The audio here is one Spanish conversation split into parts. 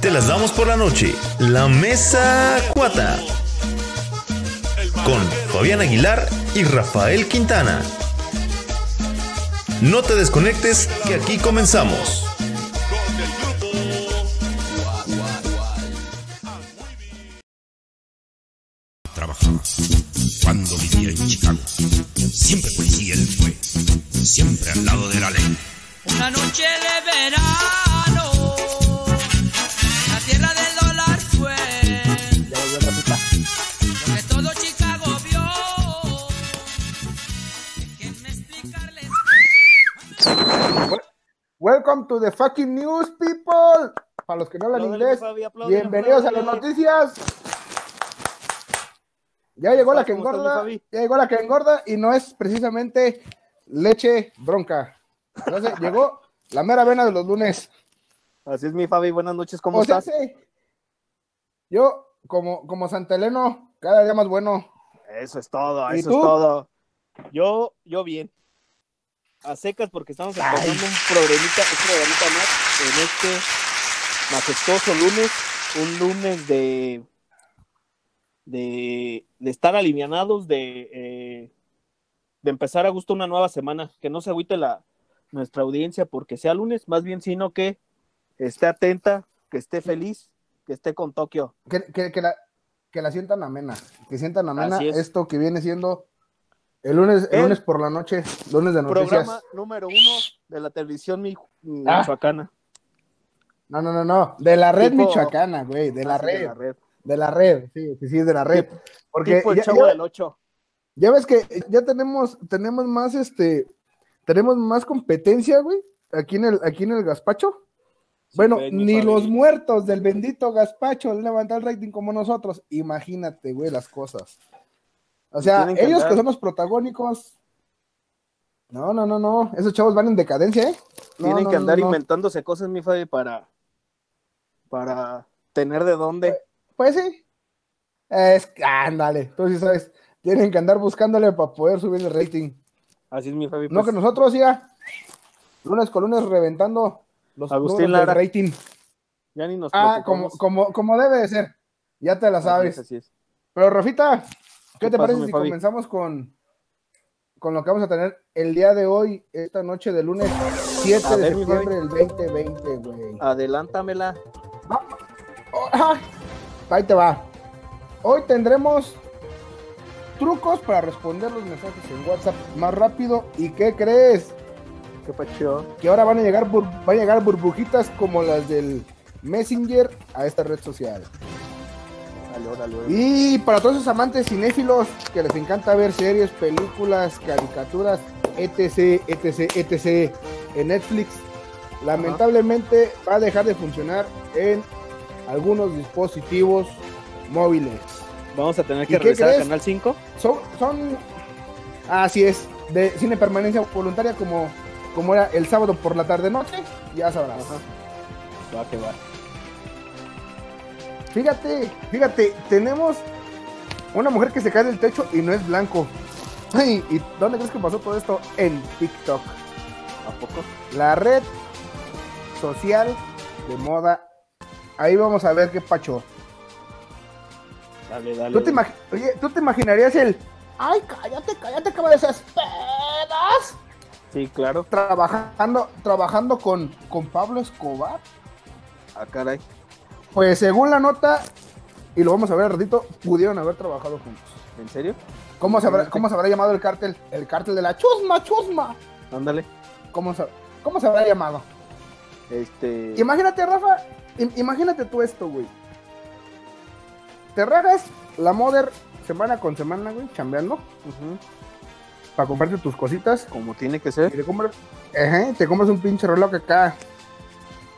Te las damos por la noche. La Mesa Cuata. Con Fabián Aguilar y Rafael Quintana. No te desconectes que aquí comenzamos. To the fucking news, people. Para los que no hablan inglés, bienvenidos a las noticias. Ya llegó la que ¿Cómo estás, mi engorda, ya llegó la que engorda y no es precisamente leche bronca. Entonces, llegó la mera vena de los lunes. Así es mi Fabi, buenas noches, ¿cómo O sea, estás? sí, yo como, como Santa Elena, cada día más bueno. Eso es todo, ¿Y eso tú? es todo. Yo, yo bien. A secas porque estamos empezando un programita más en este majestuoso lunes, un lunes de de, de estar alivianados, de, eh, de empezar a gusto una nueva semana, que no se agüite la nuestra audiencia porque sea lunes, más bien sino que esté atenta, que esté feliz, que esté con Tokio. Que, que, que la, que la sientan amena, que sientan amena es. esto que viene siendo el lunes, el El lunes por la noche, lunes de noticias. Programa número uno de la televisión mi- Ah. michoacana. No, no, no, no, de la red Tipo- michoacana, güey, de la Ah, red, de la red. de la red, sí, sí, sí, de la red. Porque Tipo el ya, chavo ya- del 8. ya ves que ya tenemos, tenemos más, este, tenemos más competencia, güey, aquí en el, aquí en el gazpacho. Bueno, ni los muertos del bendito gazpacho levantan el rating como nosotros. Imagínate, güey, las cosas. O sea, ellos andar- que son los protagónicos. No, no, no, no. Esos chavos van en decadencia, ¿eh? No, Tienen no, que andar no. inventándose cosas, mi Fabi, para, para tener de dónde. Pues sí. Es que, ándale, tú sí sabes. Tienen que andar buscándole para poder subir el rating. Así es mi Fabi. No pues, que nosotros ya. Lunes con lunes reventando los Agustín Lara. rating. ya ni nos Ah, como, como, como debe de ser. Ya te la Así es, sabes. así es. Pero Rafita, ¿qué, ¿Qué te parece si Fabi? comenzamos con, con lo que vamos a tener el día de hoy, esta noche de lunes 7 A de ver, septiembre del 2020, güey? Adelántamela. Oh. Ahí te va. Hoy tendremos trucos para responder los mensajes en WhatsApp más rápido. ¿Y qué crees? Qué pacho. Que ahora van a llegar, van a llegar burbujitas como las del Messenger a esta red social. Dale, órale, órale. Y para todos esos amantes cinéfilos que les encanta ver series, películas, caricaturas, etc, etc, etc en Netflix, lamentablemente va a dejar de funcionar en algunos dispositivos móviles. Vamos a tener ¿Y que regresar a crees? Canal 5. Son, son, así es, de cine permanencia voluntaria como, como era el sábado por la tarde noche, ya sabrás. Va que va. Fíjate, fíjate, tenemos una mujer que se cae del techo y no es blanco. Ay, ¿y dónde crees que pasó todo esto? En TikTok, ¿A poco? la red social de moda. Ahí vamos a ver qué pacho. Dale, dale. ¿Tú te, Oye, ¿tú te imaginarías el... Ay, cállate, cállate, cabrón, esas pedas. Sí, claro. Trabajando, trabajando con, con Pablo Escobar. Ah, caray. Pues según la nota, y lo vamos a ver al ratito, pudieron haber trabajado juntos. ¿En serio? ¿Cómo se, habrá, ¿Cómo se habrá llamado el cártel? El cártel de la chusma, chusma. Ándale. ¿Cómo se, cómo se habrá llamado? Este. Imagínate, Rafa, im- imagínate tú esto, güey. Te regas la Mother semana con semana, güey, chambeando, Ujú. para comprarte tus cositas. Como tiene que Y ser. te compras, ajá, te compras un pinche reloj acá,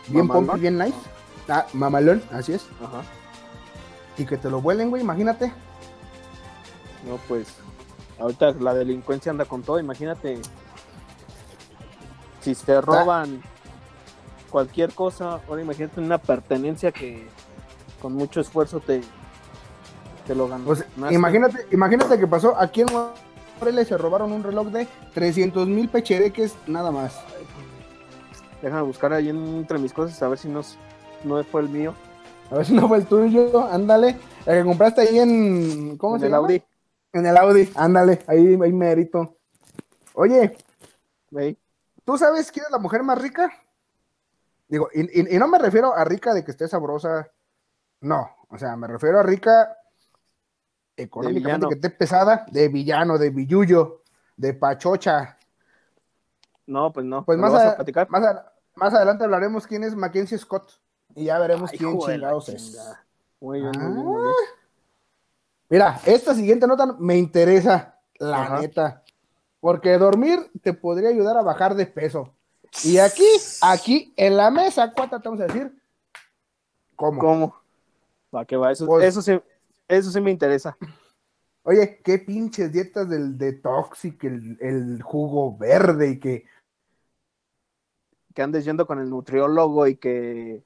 bien Mamalón. pompi, bien nice. Ah, mamalón, así es. Ajá. Y que te lo vuelen, güey, imagínate. No, pues. Ahorita la delincuencia anda con todo. Imagínate. Si se roban cualquier cosa, ahora imagínate una pertenencia que con mucho esfuerzo te, te lo. Pues, imagínate, imagínate que pasó aquí en Morelia se robaron un reloj de 300 mil pechereques nada más. Déjame buscar ahí entre mis cosas a ver si no, no fue el mío. A ver si no fue el tuyo, ándale. El que compraste ahí en. ¿Cómo En se el llama? Audi. En el Audi, ándale, ahí hay mérito. Oye, ¿tú sabes quién es la mujer más rica? Digo, y, y- y no me refiero a rica de que esté sabrosa. No, o sea, me refiero a rica económicamente que esté pesada, de villano, de billuyo, de pachocha. No, pues no. Pues ¿Me más, lo vas a- a platicar? más, a- más adelante hablaremos quién es Mackenzie Scott. Y ya veremos Ay, quién chingados es. Güey, no Ah. no. Mira, esta siguiente nota me interesa, la Ajá. neta. Porque dormir te podría ayudar a bajar de peso. Y aquí, aquí en la mesa, ¿cuánto te vamos a decir? ¿Cómo? ¿Cómo? ¿Para qué va? Eso, Pues- eso, sí, eso sí me interesa. Oye, qué pinches dietas del detox y que el, el jugo verde y que. Que andes yendo con el nutriólogo y que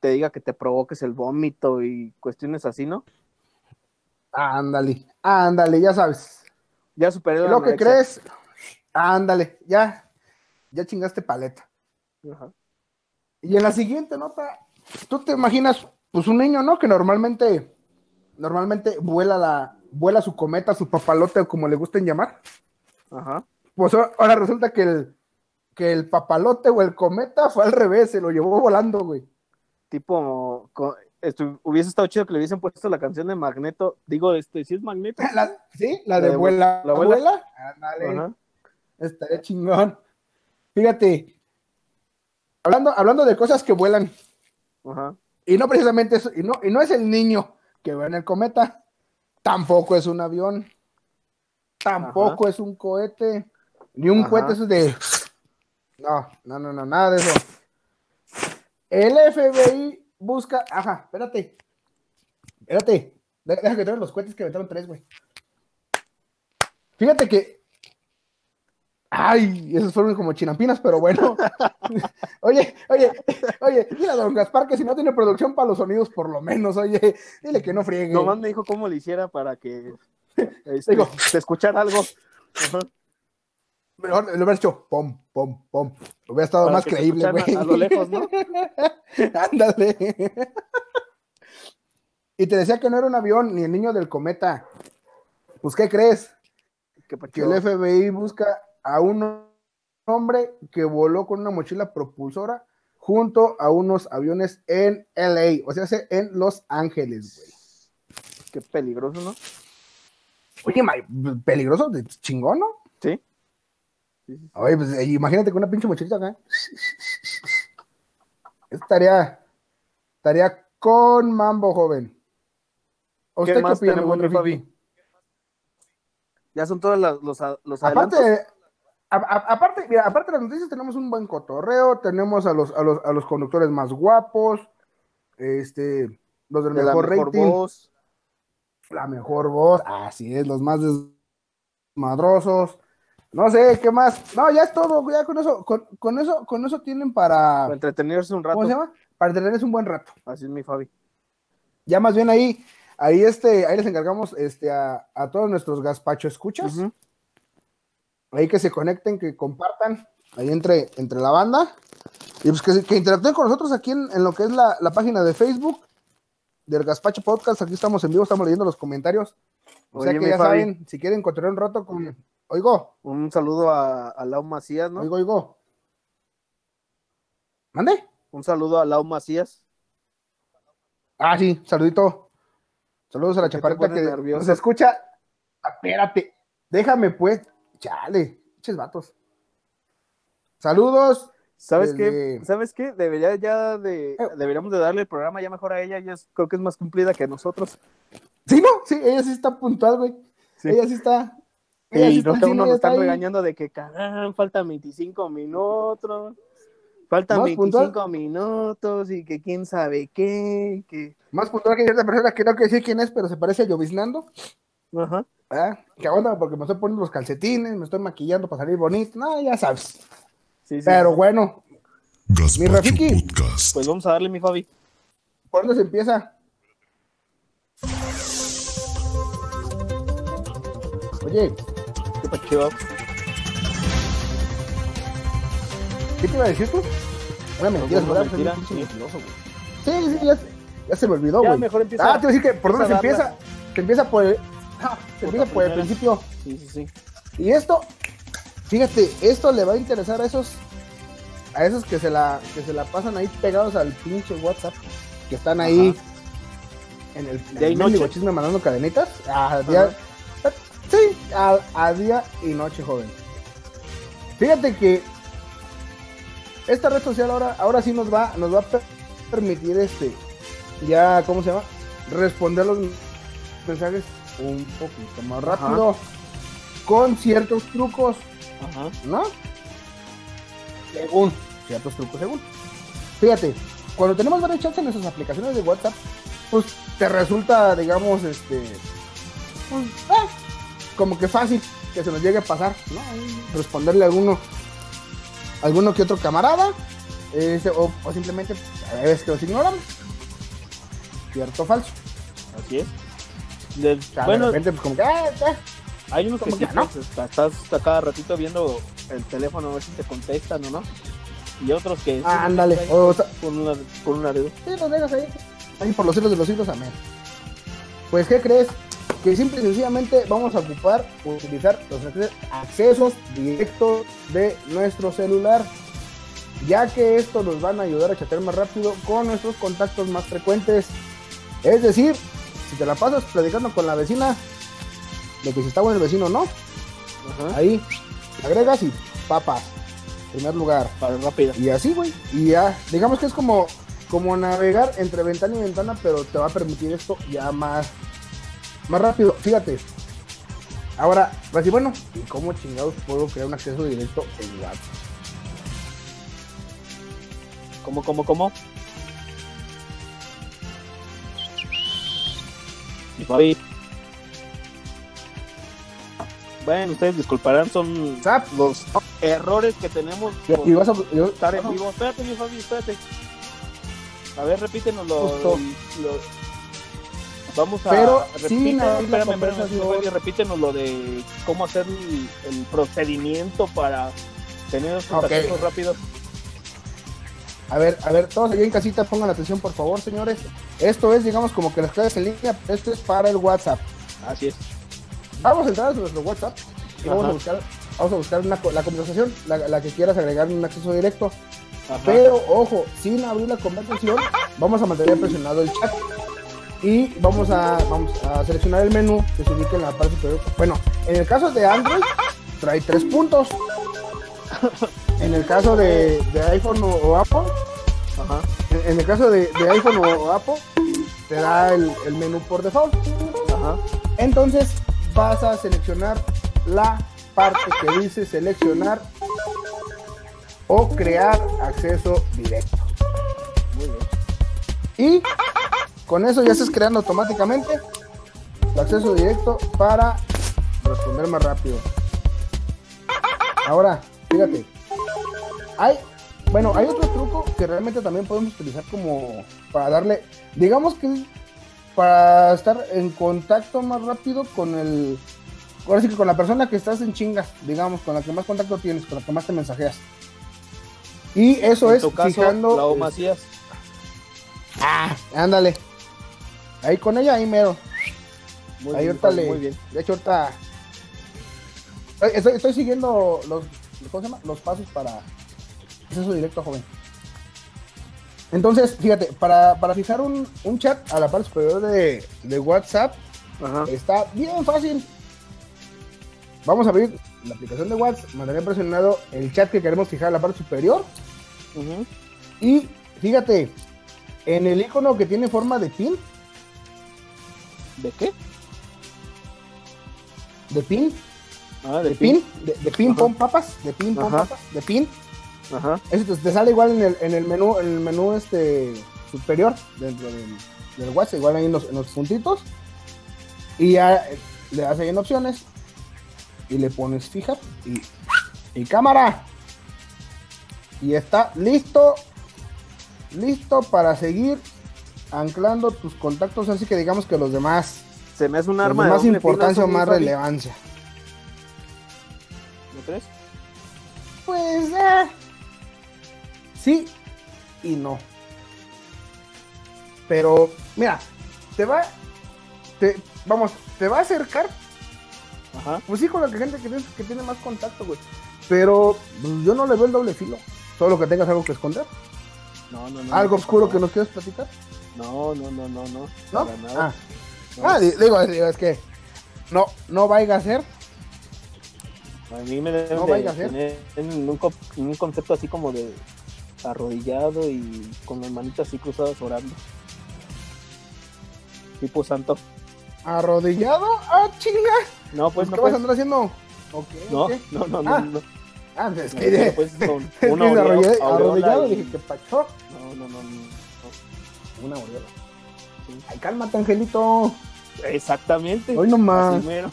te diga que te provoques el vómito y cuestiones así, ¿no? Ándale, ándale, ya sabes. Ya superé ¿Y la lo que crees? Ándale, ya. Ya chingaste paleta. Ajá. Y en la siguiente nota, tú te imaginas, pues un niño, ¿no? Que normalmente, normalmente vuela la, vuela su cometa, su papalote, o como le gusten llamar. Ajá. Pues ahora- ahora resulta que el, que el papalote o el cometa fue al revés, se lo llevó volando, güey. Tipo, estu- hubiese estado chido que le hubiesen puesto la canción de Magneto. Digo, este, si es Magneto. La- ¿Sí? La La de de vuela, la abuela. abuela. Estaría chingón. Fíjate, hablando, hablando de cosas que vuelan, y no precisamente eso, y no, y no es el niño que va en el cometa, tampoco es un avión, tampoco es un cohete, ni un cohete eso de... No, no, no, no, nada de eso. El FBI busca... Ajá, espérate. Espérate. De- Deja que traigan los cohetes que aventaron tres, güey. Fíjate que... Ay, esos fueron como chinampinas, pero bueno. oye, oye, oye, dile a don Gaspar que si no tiene producción para los sonidos, por lo menos, oye, dile que no friegue. Nomás me dijo cómo le hiciera para que este, Digo. se escuchara algo. Ajá. Mejor le hubiera hecho pom, pom, pom. Hubiera estado Para más creíble, güey. a lo lejos, ¿no? Ándale. y te decía que no era un avión ni el niño del cometa. Pues, ¿qué crees? Que Que el FBI busca a un hombre que voló con una mochila propulsora junto a unos aviones en LA, o sea, en Los Ángeles, güey. Qué peligroso, ¿no? Oye, ma- peligroso, chingón, ¿no? Sí. Oye, pues eh, imagínate con una pinche mochilita acá. Estaría, estaría con mambo, joven. ¿O ¿Qué ¿Usted qué más opina, tenemos? Fabi? Ya son todos los, los, los Aparte, adelantos. a- a- aparte, mira, aparte de las noticias, tenemos un buen cotorreo, tenemos a los, a los, a los conductores más guapos, este, los del de la mejor, mejor rating, voz. la mejor voz, así es, los más desmadrosos. No sé, ¿qué más? No, ya es todo, ya con eso, con, con eso, con eso tienen para, Para entretenerse un rato. ¿cómo se llama? Para tenerles un buen rato. Así es mi Fabi. Ya más bien ahí, ahí este, ahí les encargamos este a, a todos nuestros gazpacho escuchas. Ahí que se conecten, que compartan ahí entre, entre la banda. Y pues que, que interactúen con nosotros aquí en, en lo que es la, la página de Facebook del Gazpacho Podcast. Aquí estamos en vivo, estamos leyendo los comentarios. O sea que ya Fabi. saben, si quieren encontrar un rato con. Oigo, Un saludo a, a Lau Macías, ¿no? oigo, oigo. ¿Mande? Un saludo a Lau Macías. Ah, sí, saludito. Saludos a la ¿Por qué te chaparrita que nervioso? nos escucha. Espérate, déjame pues. Chale, pinches vatos. Saludos. ¿Sabes Desde- qué? ¿Sabes qué? Debería ya de, Eh. deberíamos de darle el programa ya mejor a ella. Ella es- creo que es más cumplida que nosotros. Sí, no, sí, ella sí está puntual, güey. Sí. Ella sí está. ella sí Y está no que uno nos está están ahí. regañando de que cagan, faltan 25 minutos. Faltan Más 25 puntual. minutos y que quién sabe qué. Que... Más puntual que cierta persona que no quiero decir quién es, pero se parece a Lloviznando. Ajá. ¿verdad? Que aguanta porque me estoy poniendo los calcetines, me estoy maquillando para salir bonito. No, ya sabes. Sí, sí. Pero bueno, Gazpacho Rafiki. Podcast. Pues vamos a darle mi Fabi. ¿Por dónde se empieza? Oye, ¿Qué? ¿qué te iba a decir tú? Una mentira, Alguna ¿verdad? mentira, un sí. pinche mentiroso, güey. Sí, sí, ya, se- ya se me olvidó, Ya, güey. mejor empieza- Ah, te iba a decir que por dónde se empieza. Se empieza por el, ah, se Por empieza por el principio. Sí, sí, sí. Y esto, fíjate, esto le va a interesar a esos, a esos que se la, que se la pasan ahí pegados al pinche WhatsApp, que están ahí en el, Día y en el noche. chisme mandando cadenitas, a día, sí, a, a día y noche, joven. Fíjate que esta red social ahora, ahora sí nos va, nos va a per- permitir este, ya, ¿cómo se llama? Responder los mensajes un poquito más rápido, con ciertos trucos, Ajá. ¿no? Según ciertos trucos, según. Fíjate, cuando tenemos varios chats en esas aplicaciones de WhatsApp, pues te resulta, digamos, este, pues, ah, como que fácil que se nos llegue a pasar, ¿no? Responderle a alguno, alguno que otro camarada, este, o, o simplemente a veces que los ignoramos. Cierto o falso. Así es. De- O sea, bueno, de repente, pues como que, ah, ah, hay unos que como sí, que no. pues, está- estás cada ratito viendo el teléfono a ver si te contestan o no. Y otros que... Ah, ándale. O sea, Con una, con una dedo. Sí, dejas ahí. Ahí por los siglos de los siglos, amén. Pues, ¿qué crees? Que simple y sencillamente vamos a ocupar, utilizar los acce- accesos directos de nuestro celular, ya que esto nos van a ayudar a chatear más rápido con nuestros contactos más frecuentes. Es decir, si te la pasas platicando con la vecina, de que si está bueno el vecino no, Ajá. ahí agregas y papas, primer lugar. Para rápida. Y así, güey. Y ya, digamos que es como, como navegar entre ventana y ventana, pero te va a permitir esto ya más, más rápido. Fíjate. Ahora, pues y bueno, ¿y cómo chingados puedo crear un acceso directo en WhatsApp? ¿Cómo, cómo, cómo? Y Bueno, ustedes disculparán, son los errores que tenemos Y, vas a, estar en vivo. Espérate, mi Fabi, espérate. A ver, repítenos lo, Justo. lo- Vamos a. Pero la espérame, espérame. Fabi, repítenos lo de cómo hacer el, el procedimiento para tener estos Ok. accesos rápidos. A ver, a ver, todos allá en casita pongan atención, por favor, señores. Esto es, digamos, como que las claves en línea, esto es para el WhatsApp. Así es. Vamos a entrar a nuestro WhatsApp y vamos a buscar, vamos a buscar una, la conversación, la, la que quieras agregar un acceso directo. Ajá. Pero ojo, sin abrir la conversación, vamos a mantener presionado el chat y vamos a, vamos a seleccionar el menú que se ubica en la parte superior. Bueno, en el caso de Android, trae tres puntos. En el caso de, de iPhone o, o Apple, Ajá. en, en el caso de, de iPhone o, o Apple, te da el, el menú por default. Ajá. Entonces vas a seleccionar la parte que dice seleccionar o crear acceso directo. Muy bien. Y con eso ya estás creando automáticamente el acceso directo para responder más rápido. Ahora, fíjate. Hay, bueno, hay otro truco que realmente también podemos utilizar como para darle, digamos que para estar en contacto más rápido con el, ahora sí que con la persona que estás en chingas, digamos, con la que más contacto tienes, con la que más te mensajeas. Y eso en es tu caso, fijando. la O Macías. Ah, ándale. Ahí con ella, ahí mero. Muy ahí bien, ahorita le. Muy bien. De hecho, ahorita. Estoy, estoy- estoy siguiendo los, ¿cómo se llama? los pasos para acceso directo, joven. Entonces, fíjate, para, para fijar un, un chat a la parte superior de, de WhatsApp, Ajá. está bien fácil. Vamos a abrir la aplicación de WhatsApp, mantener presionado el chat que queremos fijar a la parte superior. Y fíjate, en el icono que tiene forma de pin, ¿De qué? de pin, Ah, de pin, de, de pin Ajá. pon papas, de pin pon Ajá. papas, de pin. Ajá. Eso te, te sale igual en el, en el menú, en el menú este superior dentro del, del WhatsApp, igual ahí en los, en los puntitos. Y ya eh, le das ahí en opciones y le pones fijar y, y cámara. Y está listo, listo para seguir anclando tus contactos, así que digamos que los demás, Se me hace un arma de más importancia o más relevancia. ¿No crees? Pues, eh, sí y no. Pero, mira, te va, te, vamos, te va a acercar, Ajá. pues sí, con la gente que tiene, que tiene más contacto, güey. Pero pues, yo no le veo el doble filo. Solo que tengas algo que esconder. No, no, no. Algo no, oscuro no. que nos quieras platicar. No, no, no, no, no. ¿No? Para nada. Ah, No. ah, di- digo, digo, es que no, no vaya a ser. A mí me deben No de a tener en un, un concepto así como de arrodillado y con las manitas así cruzadas orando. Tipo santo. Arrodillado, ah, chinga. No, pues Pues, no, ¿Qué pues, vas a andar haciendo? Ok, no, no, no, no, Ah, no. Ah, es No, que, pues, con una arrodillado, arrodillado, y- dije que pacho. No, no, no, no. Una aureola. Ay, cálmate, Angelito. Exactamente. Hoy nomás. Así mero.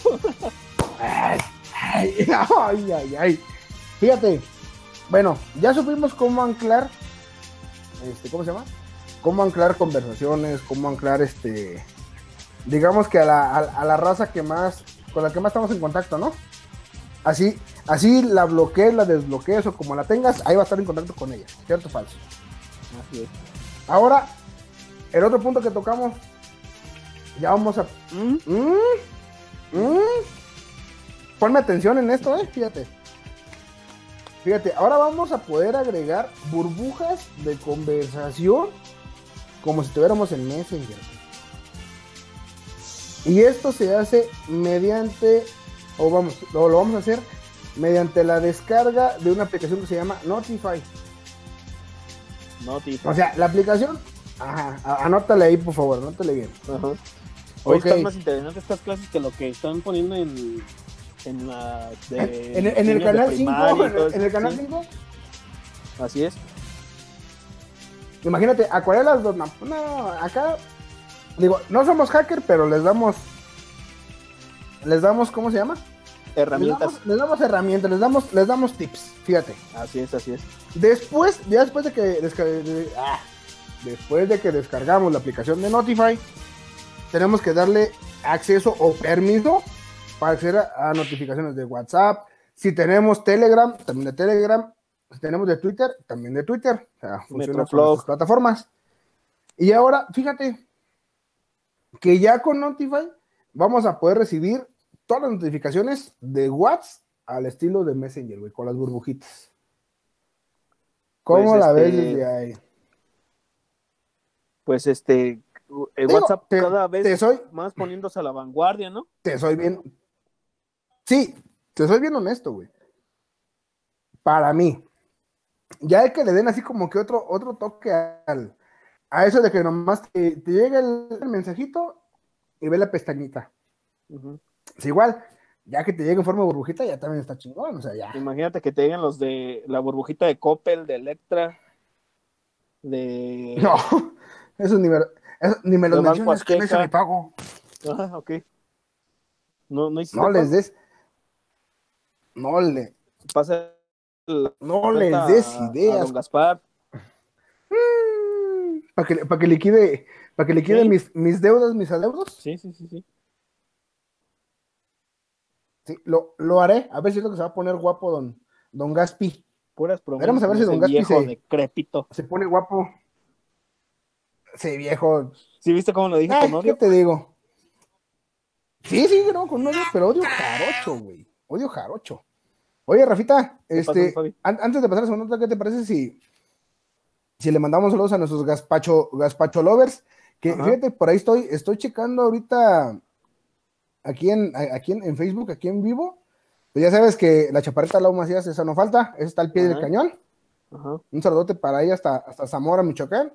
Ay, ay, ay, ay, ay. Fíjate, bueno, ya supimos cómo anclar, este, ¿cómo se llama? Cómo anclar conversaciones, cómo anclar, este, digamos que a la, a, a la raza que más, con la que más estamos en contacto, ¿no? Así, así la bloquees, la desbloquees o como la tengas, ahí va a estar en contacto con ella, ¿cierto o falso? Así es. Ahora, el otro punto que tocamos, ya vamos a ¿Mm? Mm, mm. Ponme atención en esto, eh. Fíjate. Fíjate, ahora vamos a poder agregar burbujas de conversación como si estuviéramos en Messenger. Y esto se hace mediante, o vamos, lo, lo vamos a hacer mediante la descarga de una aplicación que se llama Notify. No, tipo. O sea, la aplicación, ajá, anótale ahí por favor, anótale bien. Ajá. Hoy Ok. están más interesantes estas clases que lo que están poniendo en, en la. de En, en- el canal 5, primaria y todo en el canal sí. 5, Así es. Imagínate, acuarelas dos, no, no, acá, digo, no somos hacker, pero les damos, les damos, ¿cómo se llama? Les Herramientas. damos, les damos herramientas, les damos, les damos tips, fíjate. Así es, así es. Después, ya después de que, de- ah, después de que descargamos la aplicación de Notify, tenemos que darle acceso o permiso acceder a, a notificaciones de WhatsApp. Si tenemos Telegram, también de Telegram. Si tenemos de Twitter, también de Twitter. O sea, funciona con estas plataformas. Y ahora, fíjate que ya con Notify vamos a poder recibir todas las notificaciones de WhatsApp al estilo de Messenger, güey, con las burbujitas. ¿Cómo Pues, la ves este, desde ahí? Pues este. El Digo, WhatsApp te- cada vez te soy- más poniéndose a la vanguardia, ¿no? Te soy bien. Sí, te soy bien honesto, güey. Para mí. Ya hay que le den así como que otro, otro toque al, a eso de que nomás te, te llega el, el mensajito y ve la pestañita. Es igual, ya que te llega en forma de burbujita, ya también está chingón. O sea, ya. Imagínate que te lleguen los de la burbujita de Coppel, de Electra, de. No, eso ni me, eso ni me lo menciones que me Azteca. me pago. Ah, ok. No, no hiciste No les des. No le. Pasa No cuenta des a ideas. don Gaspar. Para que, para que liquide, para que liquide Sí. mis, mis deudas, mis adeudos. Sí, sí, sí, sí. Sí, lo, lo haré. A ver si es lo que se va a poner guapo don, don Gaspi. Puras promesas. Veremos a ver si don Gaspi viejo se- decrépito. Se pone guapo. Sí, viejo. ¿Sí viste cómo lo dije Ay, con ¿Qué odio? te digo? Sí, sí, no, con odio, pero odio jarocho, güey. Odio jarocho. Oye, Rafita, ¿Qué pasó, este, an- antes de pasar a la segunda nota, ¿qué te parece si, si le mandamos saludos a nuestros gazpacho, gazpacho lovers? Que Ajá. fíjate, por ahí estoy, estoy checando ahorita aquí en, aquí en, en Facebook, aquí en vivo. Pues ya sabes que la chaparrita Lau Macías, esa no falta, esa está al pie del cañón. Ajá. Un saludote para ella hasta, hasta Zamora, Michoacán.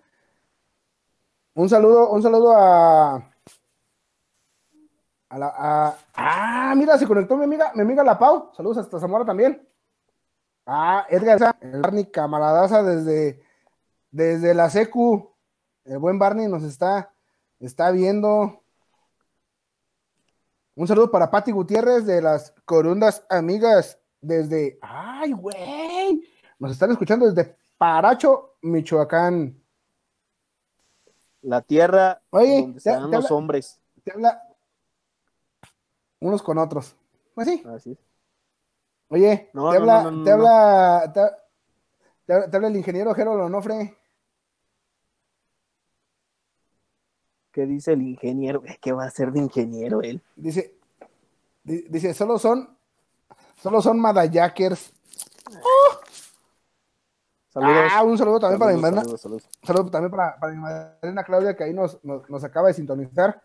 Un saludo, un saludo a. a la. a- ah, mira, se conectó mi amiga, mi amiga La Pau. Saludos hasta Zamora también. Ah, Edgar, el Barney camaradaza desde, desde la Secu. El buen Barney nos está, está viendo. Un saludo para Patti Gutiérrez de las Corundas Amigas desde. ¡Ay, güey! Nos están escuchando desde Paracho, Michoacán. La tierra Oye, donde te- te los habla- hombres. Te habla unos con otros. Pues sí. Así es. Oye, No, te, no, habla, no, te, habla, te, te habla- te habla el ingeniero Jero Lonofre. ¿Qué dice el ingeniero? ¿Qué va a hacer de ingeniero él? Dice, di- dice, solo son, solo son Madayakers. Saludos. Ah, un saludo también para mi madrina, saludos, saludos. saludo también para, para mi madrina Claudia que ahí nos, nos, nos acaba de sintonizar.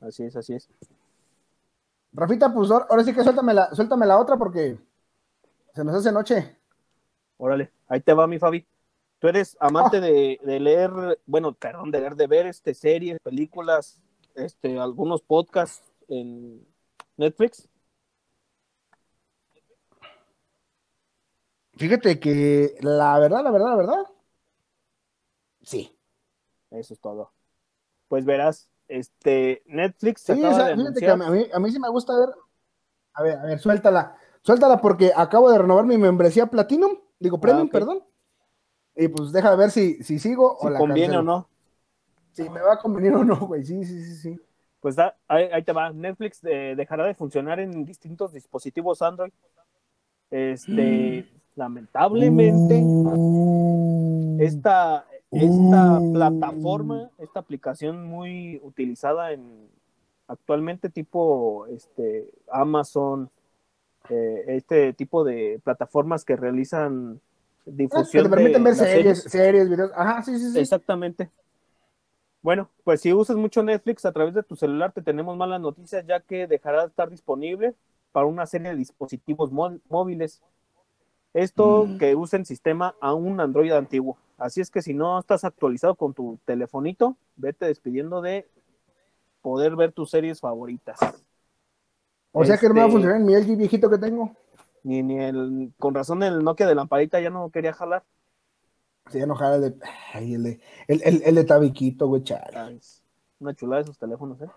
Así es, así es. Rafita, pues ahora sí que suéltame la, suéltame la otra porque se nos hace noche. Órale, ahí te va mi Fabi. Tú eres amante de, de leer, bueno, perdón, de leer, de ver este series, películas, este, algunos podcasts en Netflix. Fíjate que la verdad, la verdad, la verdad, sí. Eso es todo. Pues verás, este Netflix se Sí, acaba o sea, de fíjate que a mí, a mí sí me gusta ver. A ver, a ver, suéltala. Suéltala porque acabo de renovar mi membresía Platinum. Digo, Premium, ok. perdón. Y pues deja ver si, si sigo si o la conviene cancelo. o no. Si me va a convenir o no, güey. Sí, sí, sí, sí. Pues da- ahí, ahí te va. Netflix eh, dejará de funcionar en distintos dispositivos Android. Este, lamentablemente, esta, esta plataforma, esta aplicación muy utilizada en actualmente tipo este Amazon, eh, este tipo de plataformas que realizan Ah, que difusión te permiten de ver las series, series, videos. Ajá, sí, sí, sí. Exactamente. Bueno, pues si usas mucho Netflix a través de tu celular, te tenemos malas noticias, ya que dejará de estar disponible para una serie de dispositivos mó- móviles. Esto Mm. que usen sistema a un Android antiguo. Así es que si no estás actualizado con tu telefonito, vete despidiendo de poder ver tus series favoritas. O sea que no me va a Este- funcionar en mi LG viejito que tengo. Ni, ni el, con razón el Nokia de lamparita ya no quería jalar. Se enojada el de. Ay, el de. El, el, el de Tabiquito, güey, chale. Una chulada esos teléfonos, ¿eh?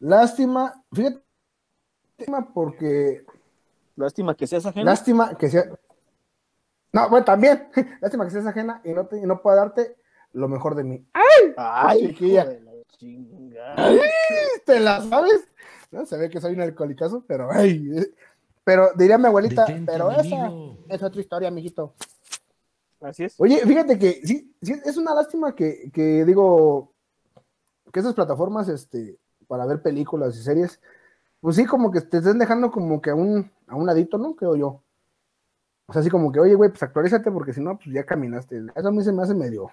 Lástima, fíjate. Lástima porque. Lástima que seas ajeno. Lástima que sea. No, bueno, también. Lástima que seas ajena y no, te, y no pueda darte lo mejor de mí. Ay, chiquilla. hijo de la chingada. ¿Te la sabes? No, se ve que soy un alcohólicazo, pero ay. Pero diría mi abuelita, Detente, pero esa es otra historia, amiguito. Así es. Oye, fíjate que sí, sí, es una lástima que, que digo que esas plataformas, este, para ver películas y series, pues sí, como que te estén dejando como que a un, a un ladito, ¿no? Creo yo. O sea, así como que, oye, güey, pues actualízate porque si no, pues ya caminaste. Eso a mí se me hace medio.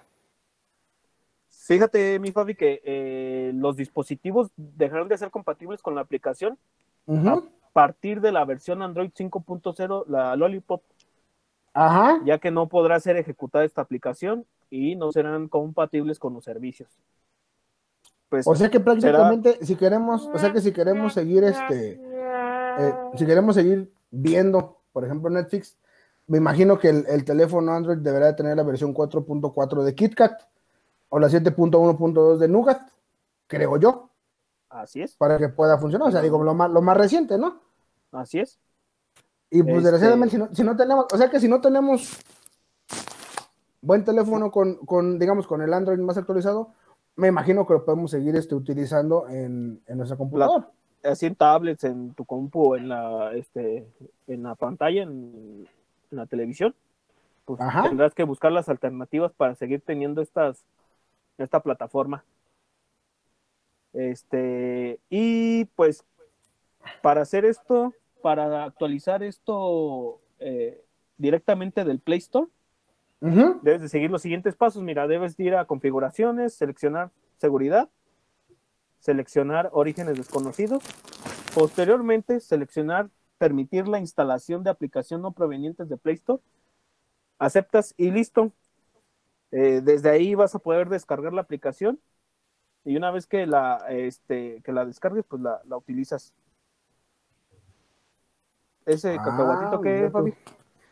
Fíjate, mi Fabi, que eh, los dispositivos dejaron de ser compatibles con la aplicación Ujú. a partir de la versión Android 5.0, la Lollipop, Ajá. ya que no podrá ser ejecutada esta aplicación y no serán compatibles con los servicios. Pues, O sea que prácticamente, si queremos, o sea que si queremos seguir este, eh, si queremos seguir viendo, por ejemplo, Netflix, me imagino que el, el teléfono Android deberá de tener la versión 4.4 de KitKat o la 7.1.2 de Nougat, creo yo, así es, para que pueda funcionar. O sea, digo, lo más, lo más reciente, ¿no? así es. Y pues Este- desgraciadamente, si no, si no tenemos, o sea que si no tenemos buen teléfono con, con, digamos, con el Android más actualizado, me imagino que lo podemos seguir este, utilizando en, en nuestra computadora. Así en tablets, en tu compu, en la, este, en la pantalla, en, en la televisión, pues Ajá. tendrás que buscar las alternativas para seguir teniendo estas, esta plataforma. Este, y pues para hacer esto, para actualizar esto eh, directamente del Play Store, debes de seguir los siguientes pasos. Mira, debes de ir a configuraciones, seleccionar seguridad, seleccionar orígenes desconocidos, posteriormente seleccionar permitir la instalación de aplicación no provenientes de Play Store, aceptas y listo. Eh, desde ahí vas a poder descargar la aplicación y una vez que la, este, que la descargues, pues la, la utilizas. Ese Ah, cacahuatito que, tú. Fabi.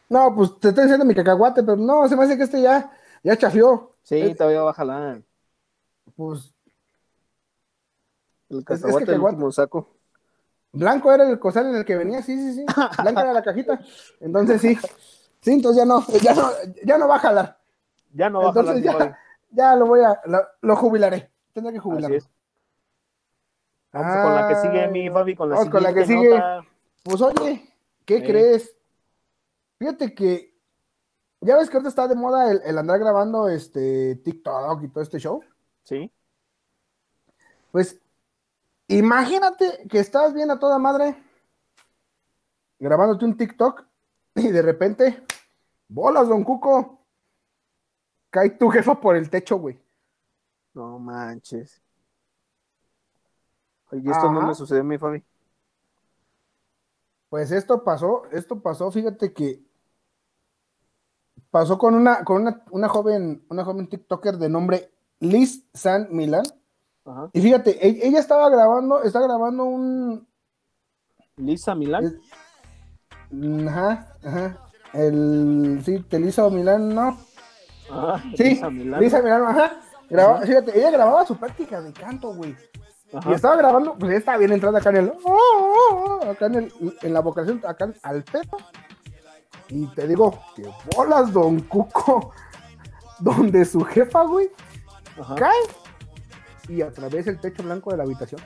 No, pues te estoy diciendo mi cacahuate, pero no, se me hace que este ya, ya chafió. Sí, todavía va a jalar. Pues El es que cacahuate del cacahuate- último saco. Blanco era el costal en el que venía, sí, sí, sí. Blanca era la cajita. Entonces sí. Sí, entonces ya no, ya no, ya no va a jalar. Ya no va a jalar ya, ya lo voy a, lo, lo jubilaré. Tendré que Así es. Vamos con la que sigue mi Fabi, con la vamos con la que sigue. nota. Pues oye, ¿qué Sí. crees? Fíjate que ya ves que ahorita está de moda el, el andar grabando este TikTok y todo este show. Sí, Pues imagínate que estás bien a toda madre grabándote un TikTok y de repente, bolas, don Cuco, cae tu jefa por el techo, güey. no manches. Oye, esto no me sucedió a mi Fabi. Pues esto pasó, esto pasó, fíjate que pasó con una, con una, una joven, una joven TikToker de nombre Liz San Milan. Ajá. Y fíjate, e- ella estaba grabando, está grabando un, Lisa Milán. ajá, ajá, el, sí, te Lisa Milán, no, Ajá, sí, Lisa Milán. Lisa Milán, ajá, graba- fíjate, ella grababa su práctica de canto, güey. Y estaba grabando, pues ella estaba bien entrada acá en el, oh, oh, oh, acá en, el, en la vocación, acá al pedo. Y te digo, que bolas, don Cuco, donde su jefa, güey, Ajá. cae y atraviesa el techo blanco de la habitación.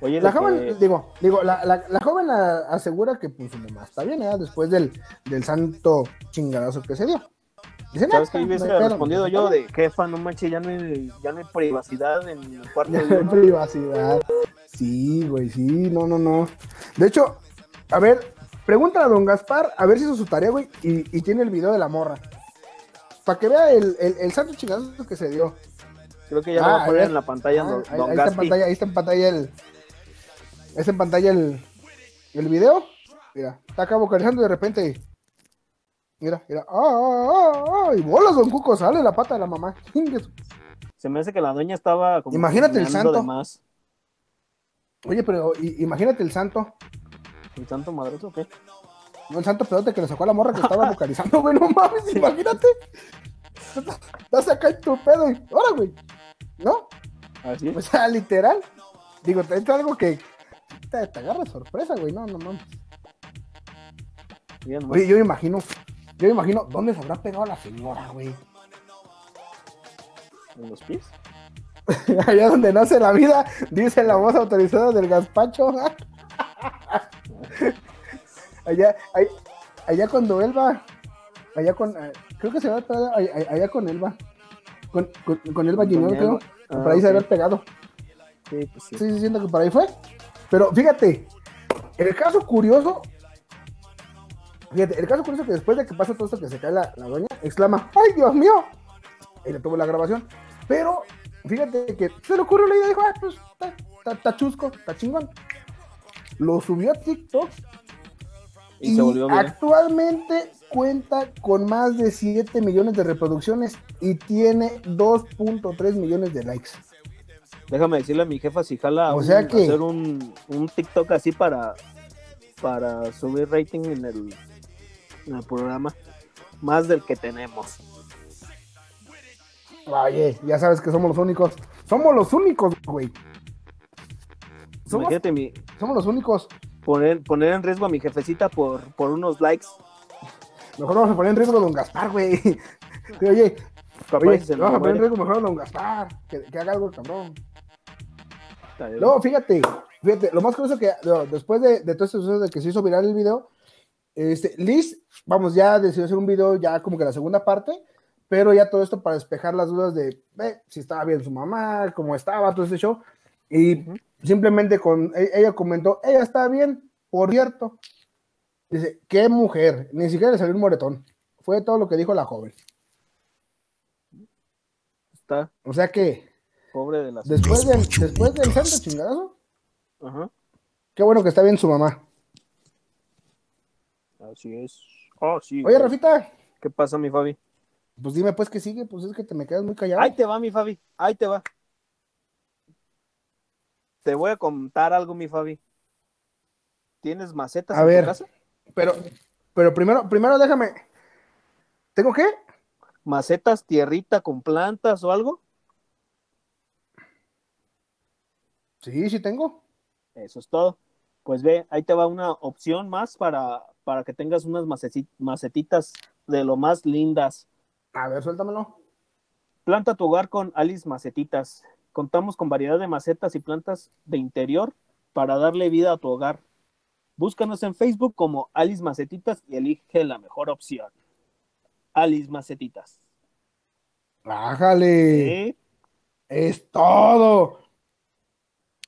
Oye, La joven, que- digo, digo, la, la, la joven a- asegura que pues su mamá está bien, ¿eh? después del, del santo chingadazo que se dio. Dice, ¿Sabes "No, qué hubiese respondido yo? pedo". De jefa, no manches, ya no hay, ya no hay privacidad en el cuarto Ya no hay privacidad. Sí, güey, sí, no, no, no. De hecho, a ver, pregúntale a don Gaspar a ver si hizo su tarea, güey, y, y tiene el video de la morra. Para que vea el, el, el santo chingadazo que se dio. Creo que ya lo Ah, va a a poner en la pantalla Ah, don, ahí, don ahí está en pantalla, ahí está en pantalla el. Está en pantalla el, el video. Mira, está acá vocalizando y de repente. Mira, mira. ¡Ah, ah, ah, ah! Y bolas, don Cuco, sale la pata de la mamá. Se me hace que la doña estaba como Imagínate el santo. más. Oye, pero imagínate el santo. ¿El santo madroso o qué? No, el santo pedote que le sacó a la morra que estaba vocalizando, güey. No mames, imagínate. Estás acá en tu pedo y. ¡Ahora, güey! ¿No? Así es. O sea, literal. Digo, te entra algo que. Te, te agarra sorpresa, güey. No, no mames. Oye, yo me imagino, yo me imagino, ¿dónde se habrá pegado la señora, güey? en los pies. Allá donde nace la vida, dice la voz autorizada del gazpacho. allá, ahí- allá cuando Elba, allá con, eh, creo que se va a allá, con Elba. Con, con, con Elba Junior, creo. Ah, por ahí se ok. había pegado. Sí, pues sí. Siento que por ahí fue. Pero fíjate, el caso curioso, fíjate, el caso curioso que después de que pasa todo esto que se cae la, la doña, exclama, ¡ay, Dios mío! Y le tuvo la grabación. Pero, fíjate que se le ocurrió la idea y dijo, ¡ay, pues, está, está- chusco, está chingón! Lo subió a TikTok Y, y, se volvió actualmente cuenta con más de 7 millones de reproducciones y tiene 2.3 millones de likes. Déjame decirle a mi jefa si jala O un- sea que- hacer un, un TikTok así para, para subir rating en el, en el programa. Más del que tenemos. Oye, ya sabes que somos los únicos. Somos los únicos, güey. Somos, mi, somos los únicos. poner, poner en riesgo a mi jefecita por, por unos likes. Mejor vamos a poner en riesgo a don Gaspar, güey. Sí, Oye, se vamos a poner en riesgo mejor a don Gaspar. Que, que haga algo el cabrón. Luego, fíjate, fíjate, lo más curioso que no, después de, de todo este suceso de que se hizo viral el video, este, Liz, vamos, ya decidió hacer un video ya como que la segunda parte, pero ya todo esto para despejar las dudas de eh, si estaba bien su mamá, cómo estaba, todo ese show. Y Ujú. simplemente con e- ella comentó, ella está bien, por cierto. Dice, qué mujer, ni siquiera le salió un moretón. Fue todo lo que dijo la joven. Está O sea que pobre de las. después del, después del santo chingadazo, Ajá. qué bueno que está bien su mamá. Así es. Oh, sí. Oye, güey. Rafita, ¿Qué pasa, mi Fabi? Pues dime pues que sigue, pues es que te me quedas muy callado. Ahí te va, mi Fabi. Ahí te va. Te voy a contar algo, mi Fabi. ¿Tienes macetas A en ver. tu casa? Pero, pero primero, primero déjame. ¿Tengo qué? ¿Macetas, tierrita con plantas o algo? Sí, sí tengo. Eso es todo. Pues ve, ahí te va una opción más para, para que tengas unas macetitas de lo más lindas. A ver, suéltamelo. Planta tu hogar con Alice Macetitas. Contamos con variedad de macetas y plantas de interior para darle vida a tu hogar. Búscanos en Facebook como Alice Macetitas y elige la mejor opción. Alice Macetitas. Bájale. ¿Eh? Es todo.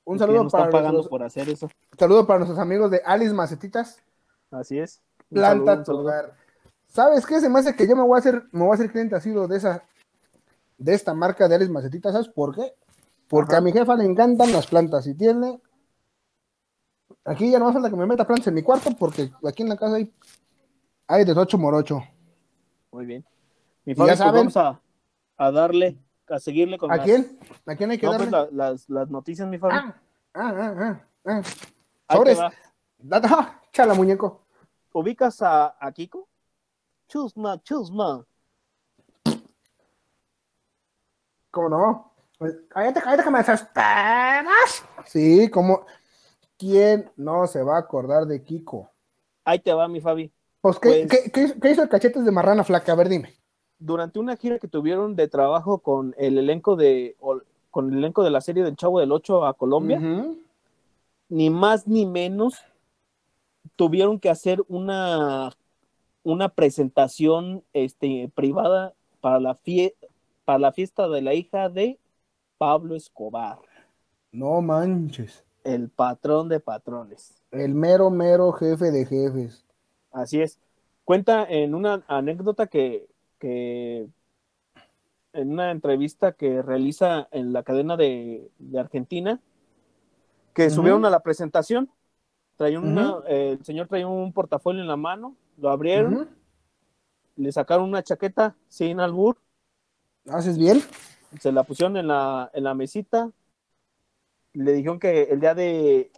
Un ¿Quién saludo nos para, está pagando nuestros, por hacer eso. saludo para nuestros amigos de Alice Macetitas. Así es. Un Planta saludo, un tu hogar. ¿Sabes qué? Se me hace que yo me voy a hacer, me voy a hacer cliente así de esa, de esta marca de Alice Macetitas. ¿Sabes por qué? Porque Ajá. a mi jefa le encantan las plantas y tiene. Aquí ya no me falta que me meta plantas en mi cuarto porque aquí en la casa hay, hay de tocho morocho. Muy bien. Mi Fabi, ya pues saben. vamos a, a darle, a seguirle con ¿A las- quién? ¿A quién hay que No, darle? pues, la- las, las noticias, mi Fabi. Ah, ah, ah, ah, ah. Sobres. ah, Chala, muñeco. ¿Ubicas a, a Kiko? Chusma, chusma. ¿Cómo no? Pues, Cállate, cállate que me desesperas. Sí, como. ¿Quién no se va a acordar de Kiko? Ahí te va, mi Fabi. Pues, ¿qué, Pues- qué- qué hizo- qué hizo el cachetes de marrana flaca? A ver, dime. Durante una gira que tuvieron de trabajo con el elenco de con el elenco de la serie del Chavo del Ocho a Colombia, ni más ni menos tuvieron que hacer una una presentación este, privada para la fie- para la fiesta de la hija de Pablo Escobar, No manches. El patrón de patrones. El mero, mero jefe de jefes. Así es. Cuenta en una anécdota que, que en una entrevista que realiza en la cadena de, de Argentina, que subieron a la presentación, traía una, Ujú. eh, el señor traía un portafolio en la mano, lo abrieron, le sacaron una chaqueta sin albur, ¿Haces bien? se la pusieron en la, en la mesita, le dijeron que el día de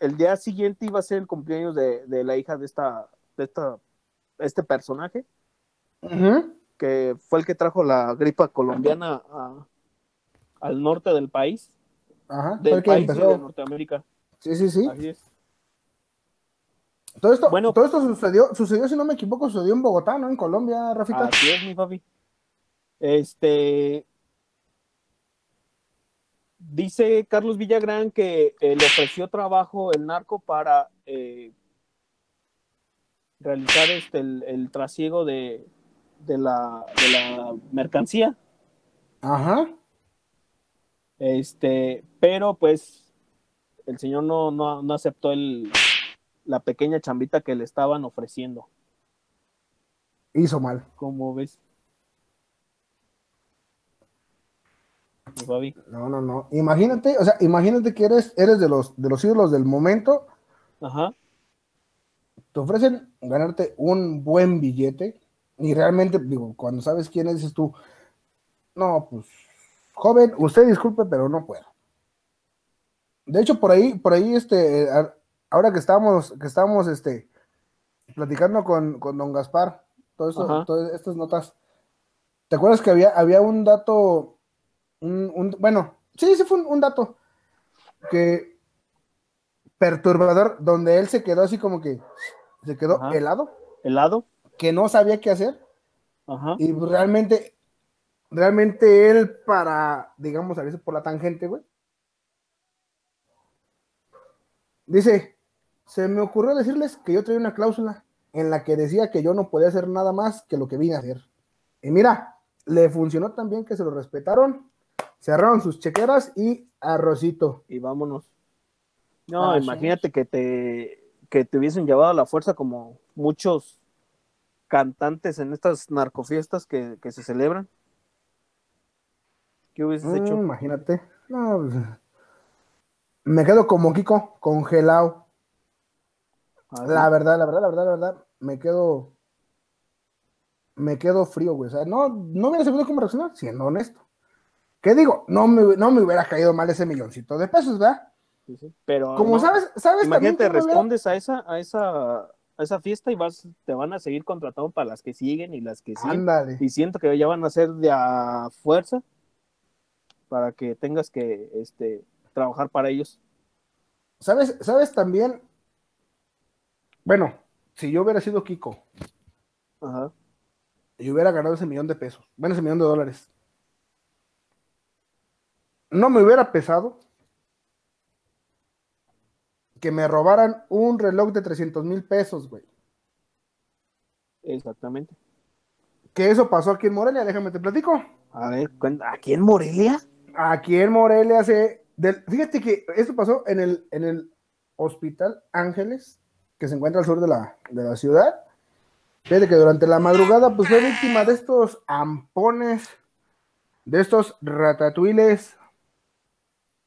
el día siguiente iba a ser el cumpleaños de, de la hija de esta, de esta, este personaje, que fue el que trajo la gripa colombiana a- al norte del país, Ajá. Del país empezó. de Norteamérica. Sí, sí, sí. Así es. Todo esto, Bueno. todo esto sucedió, sucedió, si no me equivoco, sucedió en Bogotá, ¿no? En Colombia, Rafita. Así es, mi papi. Este. Dice Carlos Villagrán que eh, le ofreció trabajo el narco para eh, realizar este, el, el trasiego de, de, la, de la mercancía. Ajá. Este, pero pues el señor no, no, no aceptó el, la pequeña chambita que le estaban ofreciendo. Hizo mal. ¿Cómo ves? Fabi. No, no, no. Imagínate, o sea, imagínate que eres, eres de los, de los ídolos del momento. Ajá. Te ofrecen ganarte un buen billete. Y realmente, digo, cuando sabes quién es, dices tú, no, pues, joven, usted disculpe, pero no puedo. De hecho, por ahí, por ahí, este, a- ahora que estamos, que estamos, este, platicando con, con don Gaspar, todo esto, todas estas notas, ¿te acuerdas que había, había un dato, un, un- bueno, sí, sí fue un, un dato que perturbador, donde él se quedó así como que, se quedó Ajá. helado, ¿Helado? que no sabía qué hacer, Ajá. y realmente, realmente él para, digamos, a veces por la tangente, güey. Dice, se me ocurrió decirles que yo traía una cláusula en la que decía que yo no podía hacer nada más que lo que vine a hacer. Y mira, le funcionó tan bien que se lo respetaron, cerraron sus chequeras y arrocito. Y vámonos. No, Ah, imagínate que te, que te hubiesen llevado a la fuerza como muchos cantantes en estas narcofiestas que, que se celebran. ¿Qué hubieses Mm, hecho? imagínate. No, pues, me quedo como Kiko, congelado. Ah, La verdad, la verdad, la verdad, la verdad, me quedo. Me quedo frío, güey. O sea, no, no hubiera sabido cómo reaccionar, siendo honesto. ¿Qué digo? No me, no me hubiera caído mal ese milloncito de pesos, ¿verdad? Sí, sí. Pero Como no, sabes, sabes también imagínate, que hubiera- respondes a esa, a esa, a esa fiesta y vas, te van a seguir contratando para las que siguen y las que siguen. Ándale. Y siento que ya van a ser de a fuerza para que tengas que este, trabajar para ellos. ¿Sabes, sabes también? Bueno, si yo hubiera sido Kiko, Ajá. y hubiera ganado ese millón de pesos, bueno, ese millón de dólares, no me hubiera pesado que me robaran un reloj de 300 mil pesos, güey. Exactamente. Que eso pasó aquí en Morelia, déjame te platico. A ver, ¿aquí en Morelia? Aquí en Morelia se. del- fíjate que esto pasó en el, en el Hospital Ángeles, que se encuentra al sur de la, de la ciudad. Fíjate que durante la madrugada, pues fue víctima de estos ampones, de estos ratatuiles,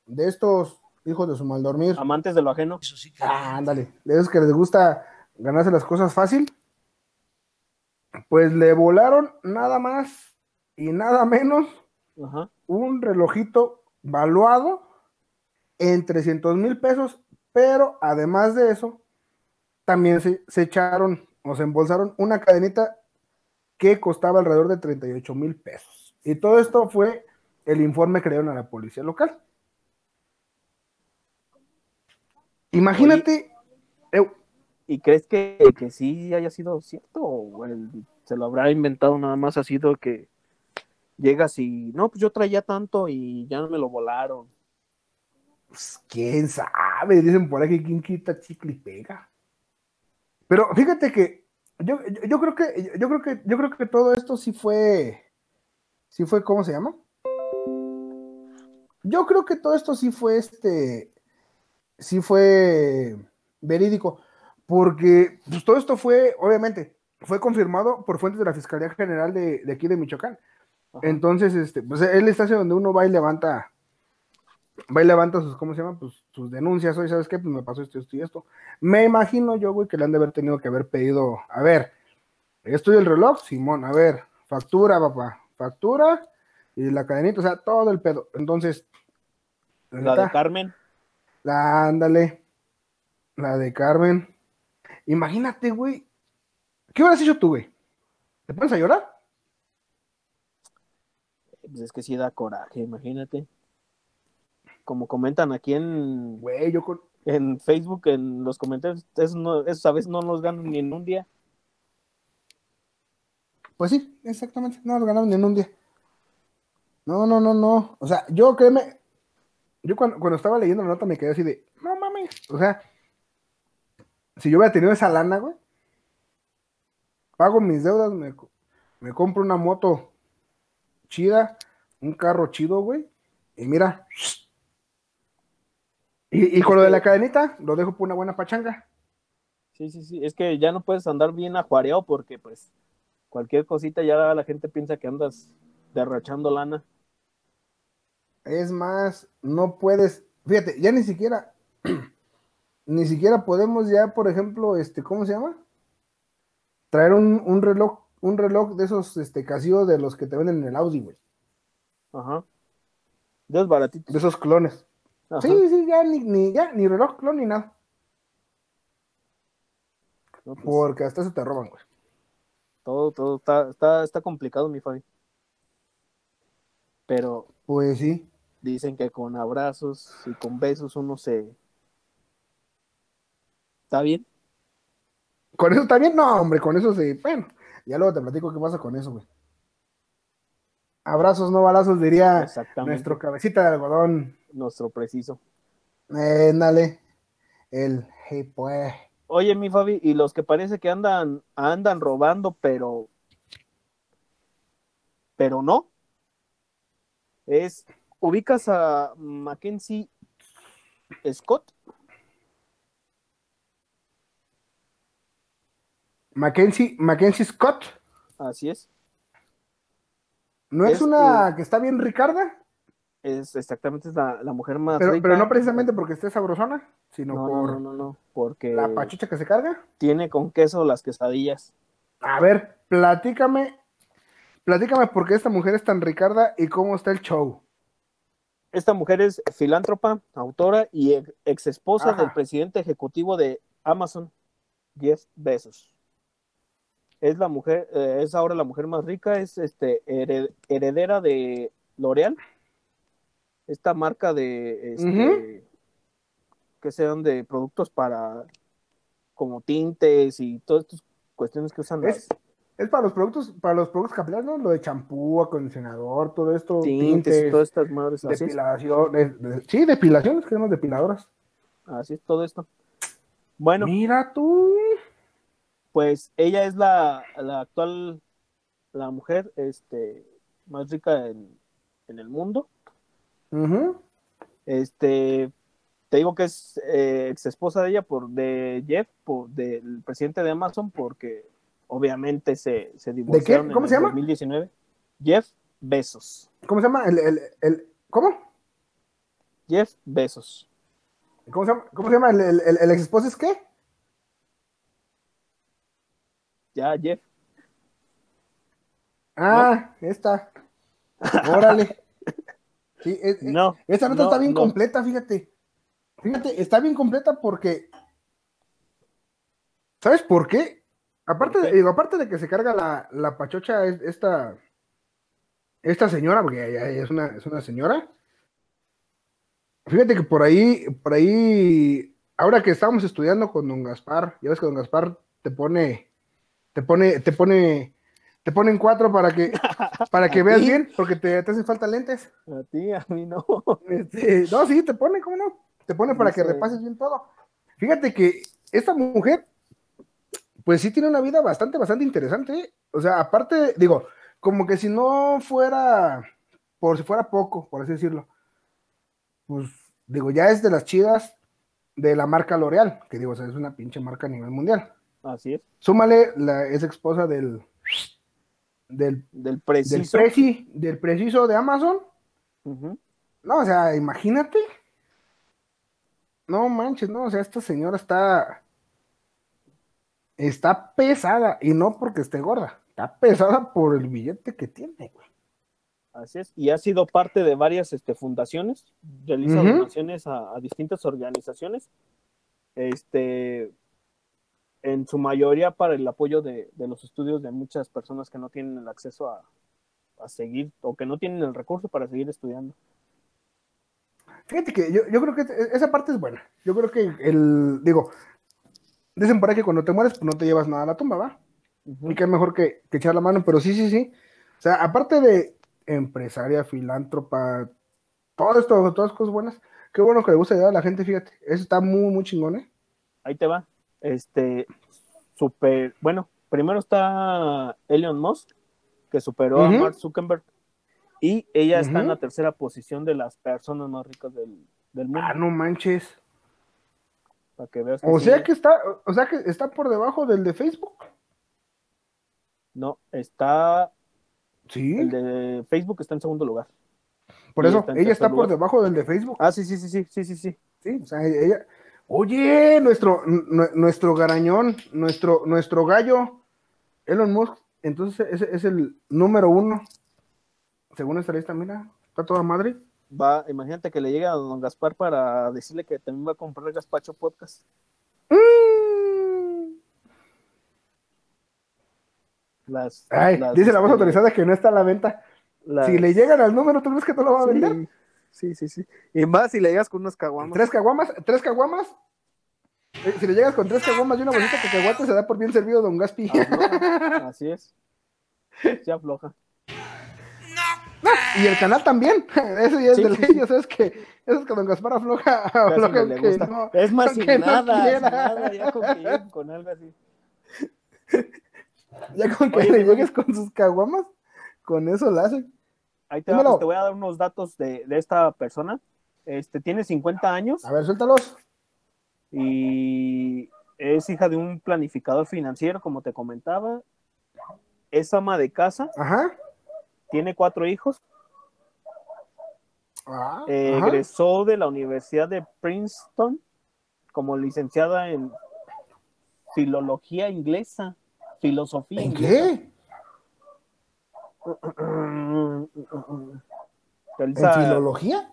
de estos hijos de su mal dormir. Amantes de lo ajeno. Ah, ándale, de esos que les gusta ganarse las cosas fácil. Pues le volaron nada más y nada menos Ajá. un relojito valuado en 300 mil pesos, pero además de eso, también se, se echaron o se embolsaron una cadenita que costaba alrededor de 38 mil pesos. Y todo esto fue el informe que le dieron a la policía local. Imagínate, ¿Y crees que, que sí haya sido cierto? ¿O el- se lo habrá inventado nada más? Ha sido que llegas y no, pues yo traía tanto y ya me lo volaron. pues, quién sabe, dicen por aquí quién quita chicle y pega. Pero fíjate que yo, yo, yo creo que yo creo que yo creo que todo esto sí fue sí fue ¿cómo se llama? Yo creo que todo esto sí fue este sí fue verídico porque pues, todo esto fue obviamente fue confirmado por fuentes de la Fiscalía General de, de aquí de Michoacán. Ajá. Entonces, este, pues él está hacia donde uno va y levanta, va y levanta sus, ¿cómo se llama? Pues sus denuncias, oye, ¿sabes qué? Pues me pasó esto, esto y esto. Me imagino yo, güey, que le han de haber tenido que haber pedido, a ver, esto y el reloj, Simón, a ver, factura, papá, factura, y la cadenita, o sea, todo el pedo. Entonces, la La de Carmen. La ándale, la de Carmen. Imagínate, güey, ¿qué hubieras hecho tú, güey? ¿Te pones a llorar? Pues es que sí da coraje, imagínate. Como comentan aquí en, Güey, yo con, en Facebook, en los comentarios, eso, no, eso a veces no los ganan ni en un día. Pues sí, exactamente. No lo ganaron ni en un día. No, no, no, no. O sea, yo créeme, yo cuando, cuando estaba leyendo la nota me quedé así de, no mames. O sea, si yo hubiera tenido esa lana, güey, pago mis deudas, me, me compro una moto chida, un carro chido, güey, y mira. Y, y con lo de la cadenita, lo dejo por una buena pachanga. Sí, sí, sí. Es que ya no puedes andar bien ajuareado porque, pues, cualquier cosita ya la gente piensa que andas derrochando lana. Es más, no puedes, fíjate, ya ni siquiera, ni siquiera podemos ya, por ejemplo, este, ¿cómo se llama? Traer un, un reloj, un reloj de esos, este, Casio de los que te venden en el Audi, güey, Ajá. De los baratitos. de esos clones. Ajá. Sí, sí, ya ni, ni, ya, ni reloj clon ni nada, No, pues, porque hasta eso te roban, güey. Todo, todo está, está, está complicado, mi Fabi. Pero Pues sí, dicen que con abrazos y con besos uno se. ¿Está bien? con eso está bien, no, hombre, con eso sí, bueno, ya luego te platico qué pasa con eso, güey. Abrazos, no balazos, diría nuestro cabecita de algodón. Nuestro preciso. Eh, dale. El, hey, pues. Oye, mi Fabi, y los que parece que andan, andan robando, pero. Pero no. Es. ¿Ubicas a Mackenzie Scott? Mackenzie, Mackenzie Scott. Así es. ¿No es, Es, una que está bien Ricarda? Es exactamente es la, la mujer más Pero, rica. pero no precisamente porque esté sabrosona, sino No, no, por no, no, no, porque la pachucha que se carga. tiene con queso las quesadillas. A ver, platícame. Platícame por qué esta mujer es tan Ricarda y cómo está el show. Esta mujer es filántropa, autora y ex, esposa Ajá. del presidente ejecutivo de Amazon, Jeff Bezos. Es la mujer, eh, es ahora la mujer más rica, es este hered- heredera de L'Oreal, esta marca de este, que sean de productos para como tintes y todas estas cuestiones que usan Es- las, es para los productos, para los productos capilares, ¿no? Lo de champú, acondicionador, todo esto, Tintes, tintes, todas estas madres. Así es, depilación, de- de- sí, depilaciones, que son depiladoras. así es todo esto. Bueno, Mira tú. pues ella es la, la actual, la mujer este, más rica en, en el mundo. Este, te digo que es eh, ex esposa de ella por de Jeff, por del presidente de Amazon, porque obviamente se, se divorciaron ¿Cómo en se el llama? 2019. Jeff Bezos. ¿Cómo se llama? El, el, el- ¿Cómo? Jeff Bezos. ¿Cómo se llama? ¿Cómo se llama? ¿El, el, el- ex esposo es qué? Ya, Jeff. Ah, esta. Órale. Sí, es- es- No. esta nota no, está bien no. completa, fíjate. Fíjate, está bien completa porque. ¿Sabes por qué? Aparte, ¿Por de, qué? digo, aparte de que se carga la, la pachocha es- esta, esta señora, porque ella, ella es una, es una señora. Fíjate que por ahí, por ahí, ahora que estábamos estudiando con don Gaspar, ya ves que don Gaspar te pone, te pone, te pone, te ponen cuatro para que, para que ¿A veas bien, porque te, te hacen falta lentes. A ti, a mí no. Este, no, sí, te pone, ¿cómo no? Te pone para que repases bien todo. Fíjate que esta mujer, pues sí tiene una vida bastante, bastante interesante. O sea, aparte, digo, como que si no fuera, por si fuera poco, por así decirlo, pues digo, ya es de las chidas de la marca L'Oreal, que digo, o sea, es una pinche marca a nivel mundial. Así es. Súmale la ex esposa del, del, Del del, preciso. preci- del preciso de Amazon. No, o sea, imagínate. No manches, no, o sea, esta señora está. Está pesada, y no porque esté gorda, está pesada por el billete que tiene, güey. Así es. Y ha sido parte de varias este, fundaciones. Realiza donaciones a, a distintas organizaciones. Este. En su mayoría para el apoyo de, de los estudios de muchas personas que no tienen el acceso a, a seguir o que no tienen el recurso para seguir estudiando. Fíjate que yo, yo creo que esa parte es buena. Yo creo que el, digo, dicen por ahí que cuando te mueres, pues no te llevas nada a la tumba, ¿va? Ujú. Y que mejor que, que echar la mano, pero sí, sí, sí. O sea, aparte de empresaria, filántropa, todo esto, todas cosas buenas, qué bueno que le gusta ayudar a la gente, fíjate. Eso está muy, muy chingón, ¿eh? Ahí te va. Este, super, bueno, primero está Elon Musk, que superó a. Mark Zuckerberg, y ella está en la tercera posición de las personas más ricas del, del mundo. Ah, no manches. Para que veas que O sí, sea que está, o sea que está por debajo del de Facebook. No, está, Sí. el de Facebook está en segundo lugar. por eso, está ella está por debajo del de Facebook. Ah, sí, sí, sí, sí, sí, sí, sí. Sí, o sea, ella. Oye, nuestro, nuestro garañón, nuestro, nuestro gallo, Elon Musk, entonces ese es el número uno. Según esta lista, mira, está toda madre. Va, imagínate que le llegue a don Gaspar para decirle que también va a comprar Gaspacho Podcast. Mm. Las, Ay, las, dice la voz este, autorizada que no está a la venta. las- Si le llegan al número, ¿tú crees que no lo va a vender? Sí, sí, sí. Y más si le llegas con unos caguamas. ¿Tres caguamas? ¿Tres caguamas? Eh, Si le llegas con tres caguamas y una bolsita de cacahuate, se da por bien servido Don Gaspi. Así es. Se afloja. Y el canal también. Eso ya es Sí, de ley. sí. Eso es que, eso es que Don Gaspar afloja. No que no- es más, sin no nada, sin quiera. nada, ya con, que con algo así. Ya con que Oye, le llegues con sus caguamas, con eso la hacen. Ahí te, va, Dímelo. pues, te voy a dar unos datos de, de esta persona. Este, tiene 50 años A ver, suéltalos. y es hija de un planificador financiero, como te comentaba. Es ama de casa, Ajá. tiene cuatro hijos. Ah, eh, egresó de la Universidad de Princeton como licenciada en filología inglesa, filosofía ¿En inglesa. qué? ¿En filología?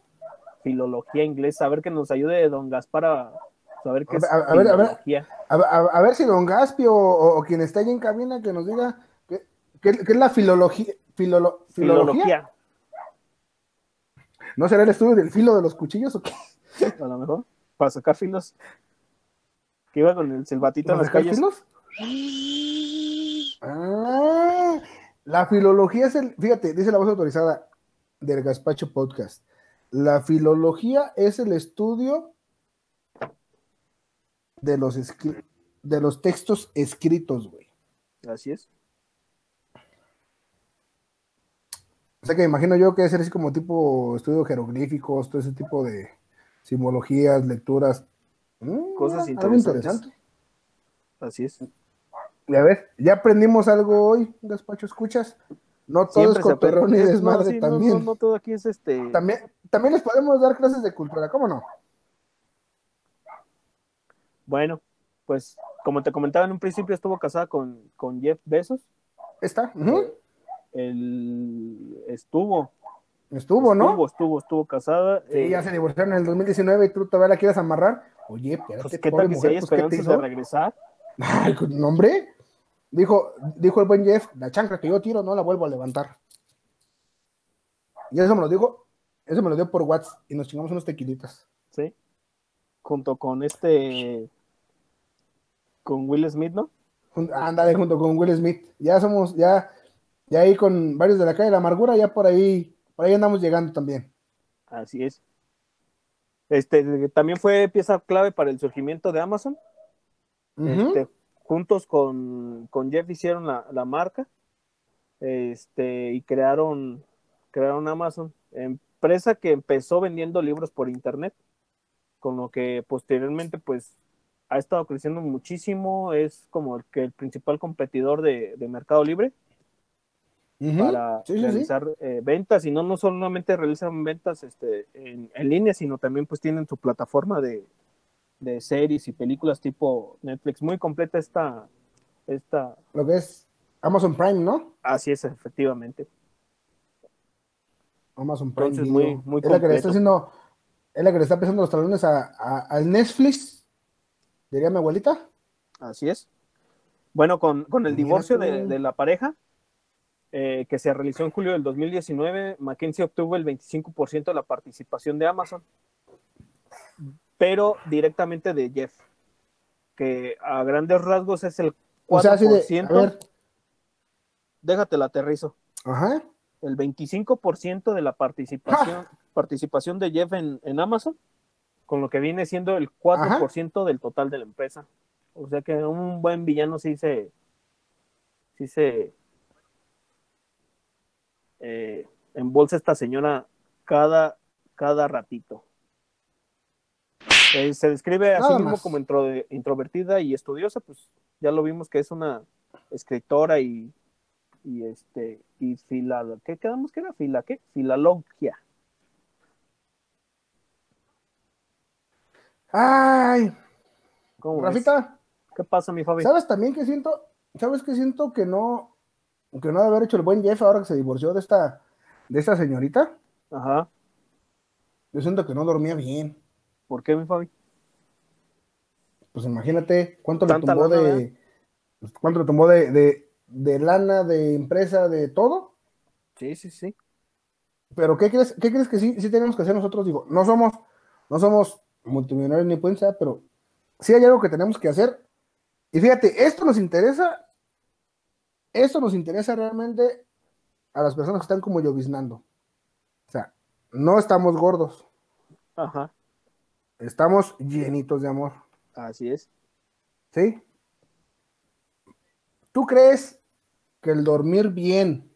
filología inglesa. A ver que nos ayude don Gaspar a saber qué A es ver, a ver, a ver. A, a- a ver si Don Gaspi o, o- o quien está ahí en cabina que nos diga qué, qué- qué es la filología. filolo- ¿Filología? Filología, ¿No será el estudio del filo de los cuchillos o qué? a lo mejor, para sacar filos. Que iba con el silbatito en ¿Para las calles. filos? Ah, La filología es el, fíjate, dice la voz autorizada del Gaspacho Podcast. La filología es el estudio de los, de los textos escritos, güey. Así es. Que me imagino yo que ser así como tipo estudio jeroglíficos, todo ese tipo de simbologías, lecturas. Mm, Cosas interesantes. interesante. Así es. Ya ves, ya aprendimos algo hoy, Gaspacho, ¿escuchas? No todo Siempre es cotorrón y no, desmadre sí, no, también. No, no, todo aquí es este. también. También les podemos dar clases de cultura, ¿cómo no? Bueno, pues como te comentaba en un principio, estuvo casada con, con Jeff Bezos. Está. ujú. Él estuvo, Estuvo, ¿no? estuvo, estuvo, estuvo casada. Sí, eh, ya se divorciaron en el 2019 y tú todavía la quieres amarrar. Oye, espérate, pues, ¿Qué tal que si mujer, hay pues, ¿qué te esperanzas hizo? de regresar? Ay, no, hombre. Dijo, dijo el buen Jeff, la chancla que yo tiro no la vuelvo a levantar. Y eso me lo dijo, eso me lo dio por WhatsApp y nos chingamos unos tequilitas. ¿Sí? Junto con este. Con Will Smith, ¿no? Ándale junto con Will Smith. Ya somos, ya, ya ahí con varios de la calle de la amargura, ya por ahí, por ahí andamos llegando también. Así es. Este también fue pieza clave para el surgimiento de Amazon. Este, juntos con, con Jeff hicieron la, la marca este, y crearon, crearon Amazon, empresa que empezó vendiendo libros por internet, con lo que posteriormente pues ha estado creciendo muchísimo, es como el que el principal competidor de, de Mercado Libre Para Sí, sí, sí. realizar eh, ventas y no, no solamente realizan ventas este, en, en línea, sino también pues tienen su plataforma de, de series y películas tipo Netflix. Muy completa esta, esta, Lo que es Amazon Prime, ¿no? así es efectivamente. Amazon Prime. Entonces, muy- muy es la que le está haciendo, es la que le está pisando los talones a, a- al Netflix, diría mi abuelita. Así es. Bueno, con, con el divorcio de, de la pareja, eh, que se realizó en julio del 2019, McKinsey obtuvo el 25% de la participación de Amazon, pero directamente de Jeff, que a grandes rasgos es el 4%. O sea, de, ver, Déjate la aterrizo. ajá, El 25% de la participación, participación de Jeff en, en Amazon, con lo que viene siendo el 4% del total de la empresa. O sea que un buen villano sí se. Sí se. Eh, embolsa esta señora cada, cada ratito. Eh, se describe a sí mismo más. como intro- introvertida y estudiosa, pues ya lo vimos que es una escritora y, y este y fila, ¿qué quedamos que era? Fila, ¿qué? Filalogia. Ay, ¿Cómo ves? Rafita, ¿Qué pasa, mi Fabi? ¿sabes también que siento? ¿Sabes que siento que no, que no ha de haber hecho el buen Jeff ahora que se divorció de esta, de esta señorita? Ajá. Yo siento que no dormía bien. ¿Por qué, mi Fabi? Pues imagínate cuánto le tumbó lana, de, cuánto le tumbó de, de, de lana, de empresa, de todo. Sí, sí, sí. Pero ¿qué crees, qué crees que sí, sí tenemos que hacer nosotros? Digo, no somos, no somos multimillonarios ni pueden ser, pero sí hay algo que tenemos que hacer. Y fíjate, esto nos interesa, esto nos interesa realmente a las personas que están como lloviznando. O sea, no estamos gordos, Ajá. estamos llenitos de amor. Así es. ¿Sí? ¿Tú crees que el dormir bien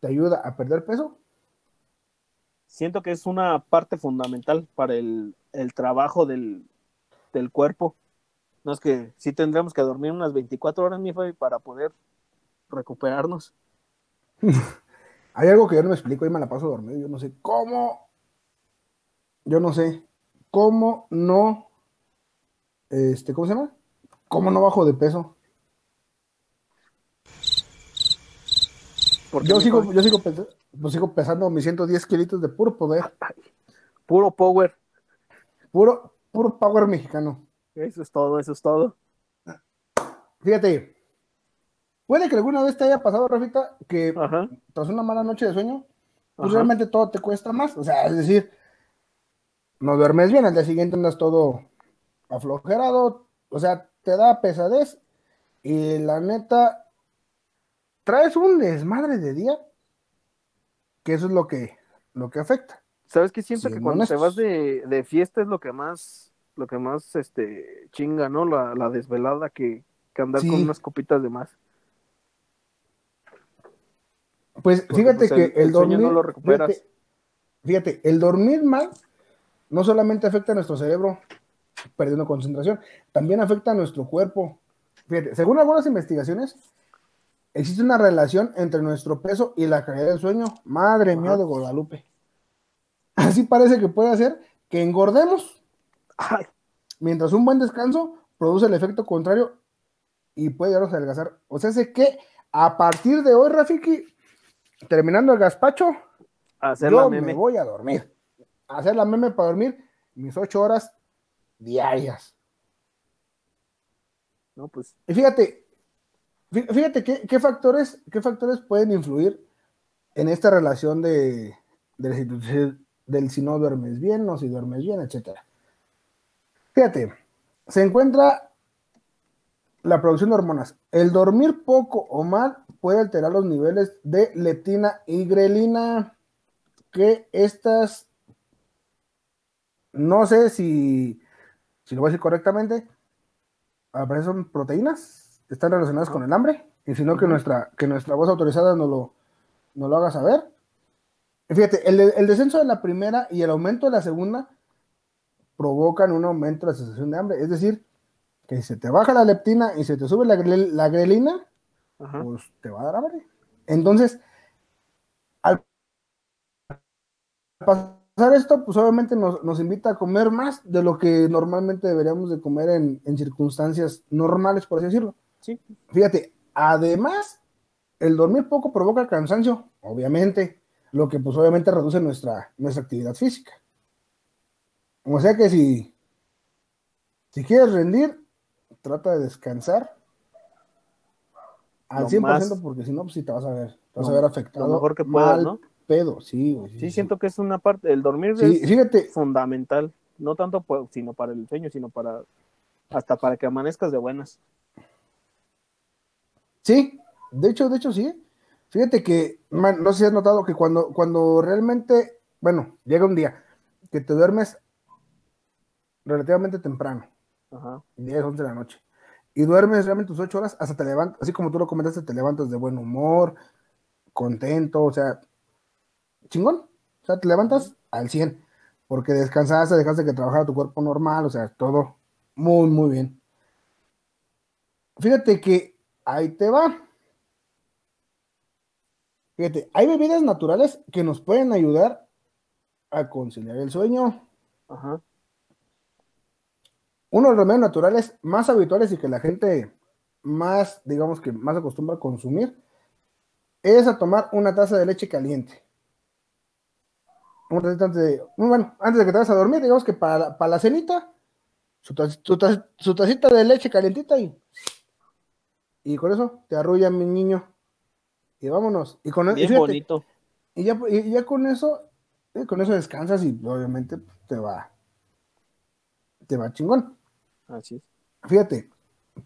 te ayuda a perder peso? Siento que es una parte fundamental para el, el trabajo del, del cuerpo. No es que sí tendremos que dormir unas 24 horas, mi Fabi, para poder recuperarnos. Hay algo que yo no me explico y me la paso dormido. Yo no sé cómo. Yo no sé cómo no. Este, ¿cómo se llama? ¿Cómo no bajo de peso? Yo sigo, yo sigo, pues sigo pesando mis 110 kilitos de puro poder, puro power. puro, puro power mexicano. Eso es todo, eso es todo. Fíjate, puede que alguna vez te haya pasado, Rafita, que Ajá. tras una mala noche de sueño, pues Ajá. realmente todo te cuesta más. O sea, es decir, no duermes bien, al día siguiente andas todo aflojerado, o sea, te da pesadez y la neta, traes un desmadre de día, que eso es lo que, lo que afecta. ¿Sabes qué? Siento que cuando te vas de, de fiesta es lo que más, lo que más este chinga, ¿no? La, la desvelada que, que andar Sí. con unas copitas de más. Pues Porque, fíjate pues, que el- el, el sueño dormir, no lo recuperas. Fíjate, fíjate, el dormir mal no solamente afecta a nuestro cerebro perdiendo concentración, también afecta a nuestro cuerpo. Fíjate, según algunas investigaciones, existe una relación entre nuestro peso y la calidad del sueño. Madre mía de Guadalupe. Así parece que puede hacer que engordemos, Ay, mientras un buen descanso produce el efecto contrario y puede llevarnos a adelgazar. O sea, sé que a partir de hoy, Rafiki, terminando el gazpacho, hacer yo la me voy a dormir. Hacer la meme para dormir mis ocho horas diarias. No, pues, Y fíjate, fí- fíjate qué, qué factores, qué factores pueden influir en esta relación de, de si- del si no duermes bien o si duermes bien, etcétera. Fíjate, se encuentra la producción de hormonas. El dormir poco o mal puede alterar los niveles de leptina y grelina, que estas, no sé si, si lo voy a decir correctamente, son proteínas, están relacionadas con el hambre, y si no, que, nuestra, que nuestra voz autorizada nos lo, nos lo haga saber. Fíjate, el, el descenso de la primera y el aumento de la segunda provocan un aumento de la sensación de hambre. Es decir, que si se te baja la leptina y se te sube la, la grelina, ajá. pues te va a dar hambre. Entonces, al pasar esto, pues obviamente nos, nos invita a comer más de lo que normalmente deberíamos de comer en, en circunstancias normales, por así decirlo. Sí. Fíjate, además, el dormir poco provoca cansancio, obviamente, lo que pues obviamente reduce nuestra, nuestra actividad física. O sea que si, si quieres rendir, trata de descansar al Lo 100% más- porque si no, pues sí te vas a ver, te vas a ver afectado. lo mejor que puedas, mal ¿no? pedo, sí, Sí, siento que es una parte, el dormir Sí, es fíjate, fundamental, no tanto pues, sino para el sueño, sino para hasta para que amanezcas de buenas. Sí, de hecho, de hecho sí. Fíjate que, man, no sé si has notado que cuando, cuando realmente, bueno, llega un día que te duermes relativamente temprano, Ajá. 10, 11 de la noche, y duermes realmente tus 8 horas, hasta te levantas, así como tú lo comentaste, te levantas de buen humor, contento, o sea, chingón, o sea, te levantas al 100, porque descansaste, dejaste que trabajara tu cuerpo normal, o sea, todo muy, muy bien. Fíjate que ahí te va. Fíjate, hay bebidas naturales que nos pueden ayudar a conciliar el sueño. Ajá. Uno de los remedios naturales más habituales y que la gente más, digamos que más acostumbra a consumir, es a tomar una taza de leche caliente. Antes de, bueno, antes de que te vayas a dormir, digamos que para, la- para la cenita, su, ta- su ta- su tacita de leche calientita y, y con eso te arrulla mi niño. Y vámonos. Y con y Bien fíjate, bonito. y ya, y ya con eso, eh, con eso descansas y obviamente te va, te va chingón. Así es. Fíjate,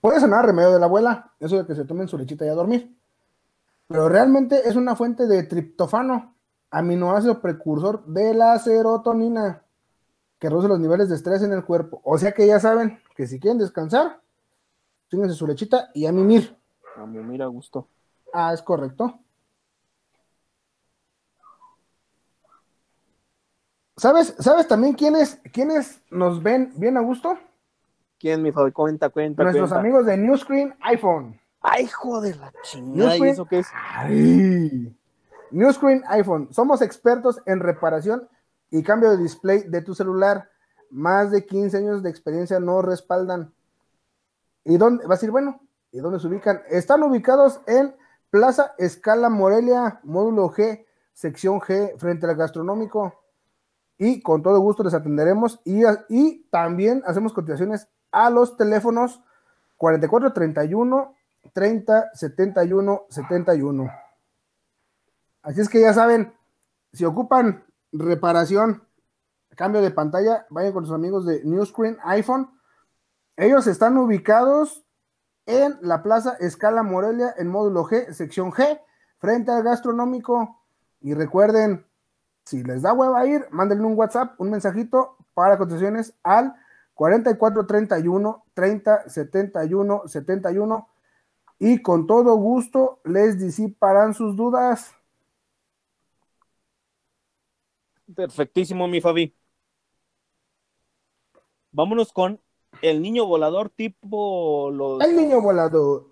puede sonar remedio de la abuela, eso de que se tomen su lechita y a dormir. Pero realmente es una fuente de triptofano, aminoácido precursor de la serotonina, que reduce los niveles de estrés en el cuerpo. O sea que ya saben que si quieren descansar, tínganse su lechita y a mimir. A mí mira gusto. Ah, es correcto. ¿Sabes, ¿Sabes también quiénes, quiénes nos ven bien a gusto? ¿Quién, mi favor? Cuenta, cuenta, Nuestros cuenta. amigos de New Screen iPhone. Ay, hijo de la chingada. ¿Y eso qué es? Ay. New Screen iPhone. Somos expertos en reparación y cambio de display de tu celular. Más de 15 años de experiencia nos respaldan. ¿Y dónde? Va a decir, bueno, ¿y dónde se ubican? Están ubicados en Plaza Escala Morelia, módulo G, sección G, frente al gastronómico. Y con todo gusto les atenderemos. Y, y también hacemos cotizaciones a los teléfonos 4431 30 71 71. Así es que ya saben, si ocupan reparación, cambio de pantalla, vayan con sus amigos de New Screen iPhone. Ellos están ubicados en la Plaza Escala Morelia, en módulo G, sección G, frente al gastronómico. Y recuerden, si les da hueva ir, mándenle un WhatsApp, un mensajito para cotizaciones al 4431 30 71 71 y con todo gusto les disiparán sus dudas. Perfectísimo, mi Fabi. Vámonos con el niño volador tipo los El niño volador.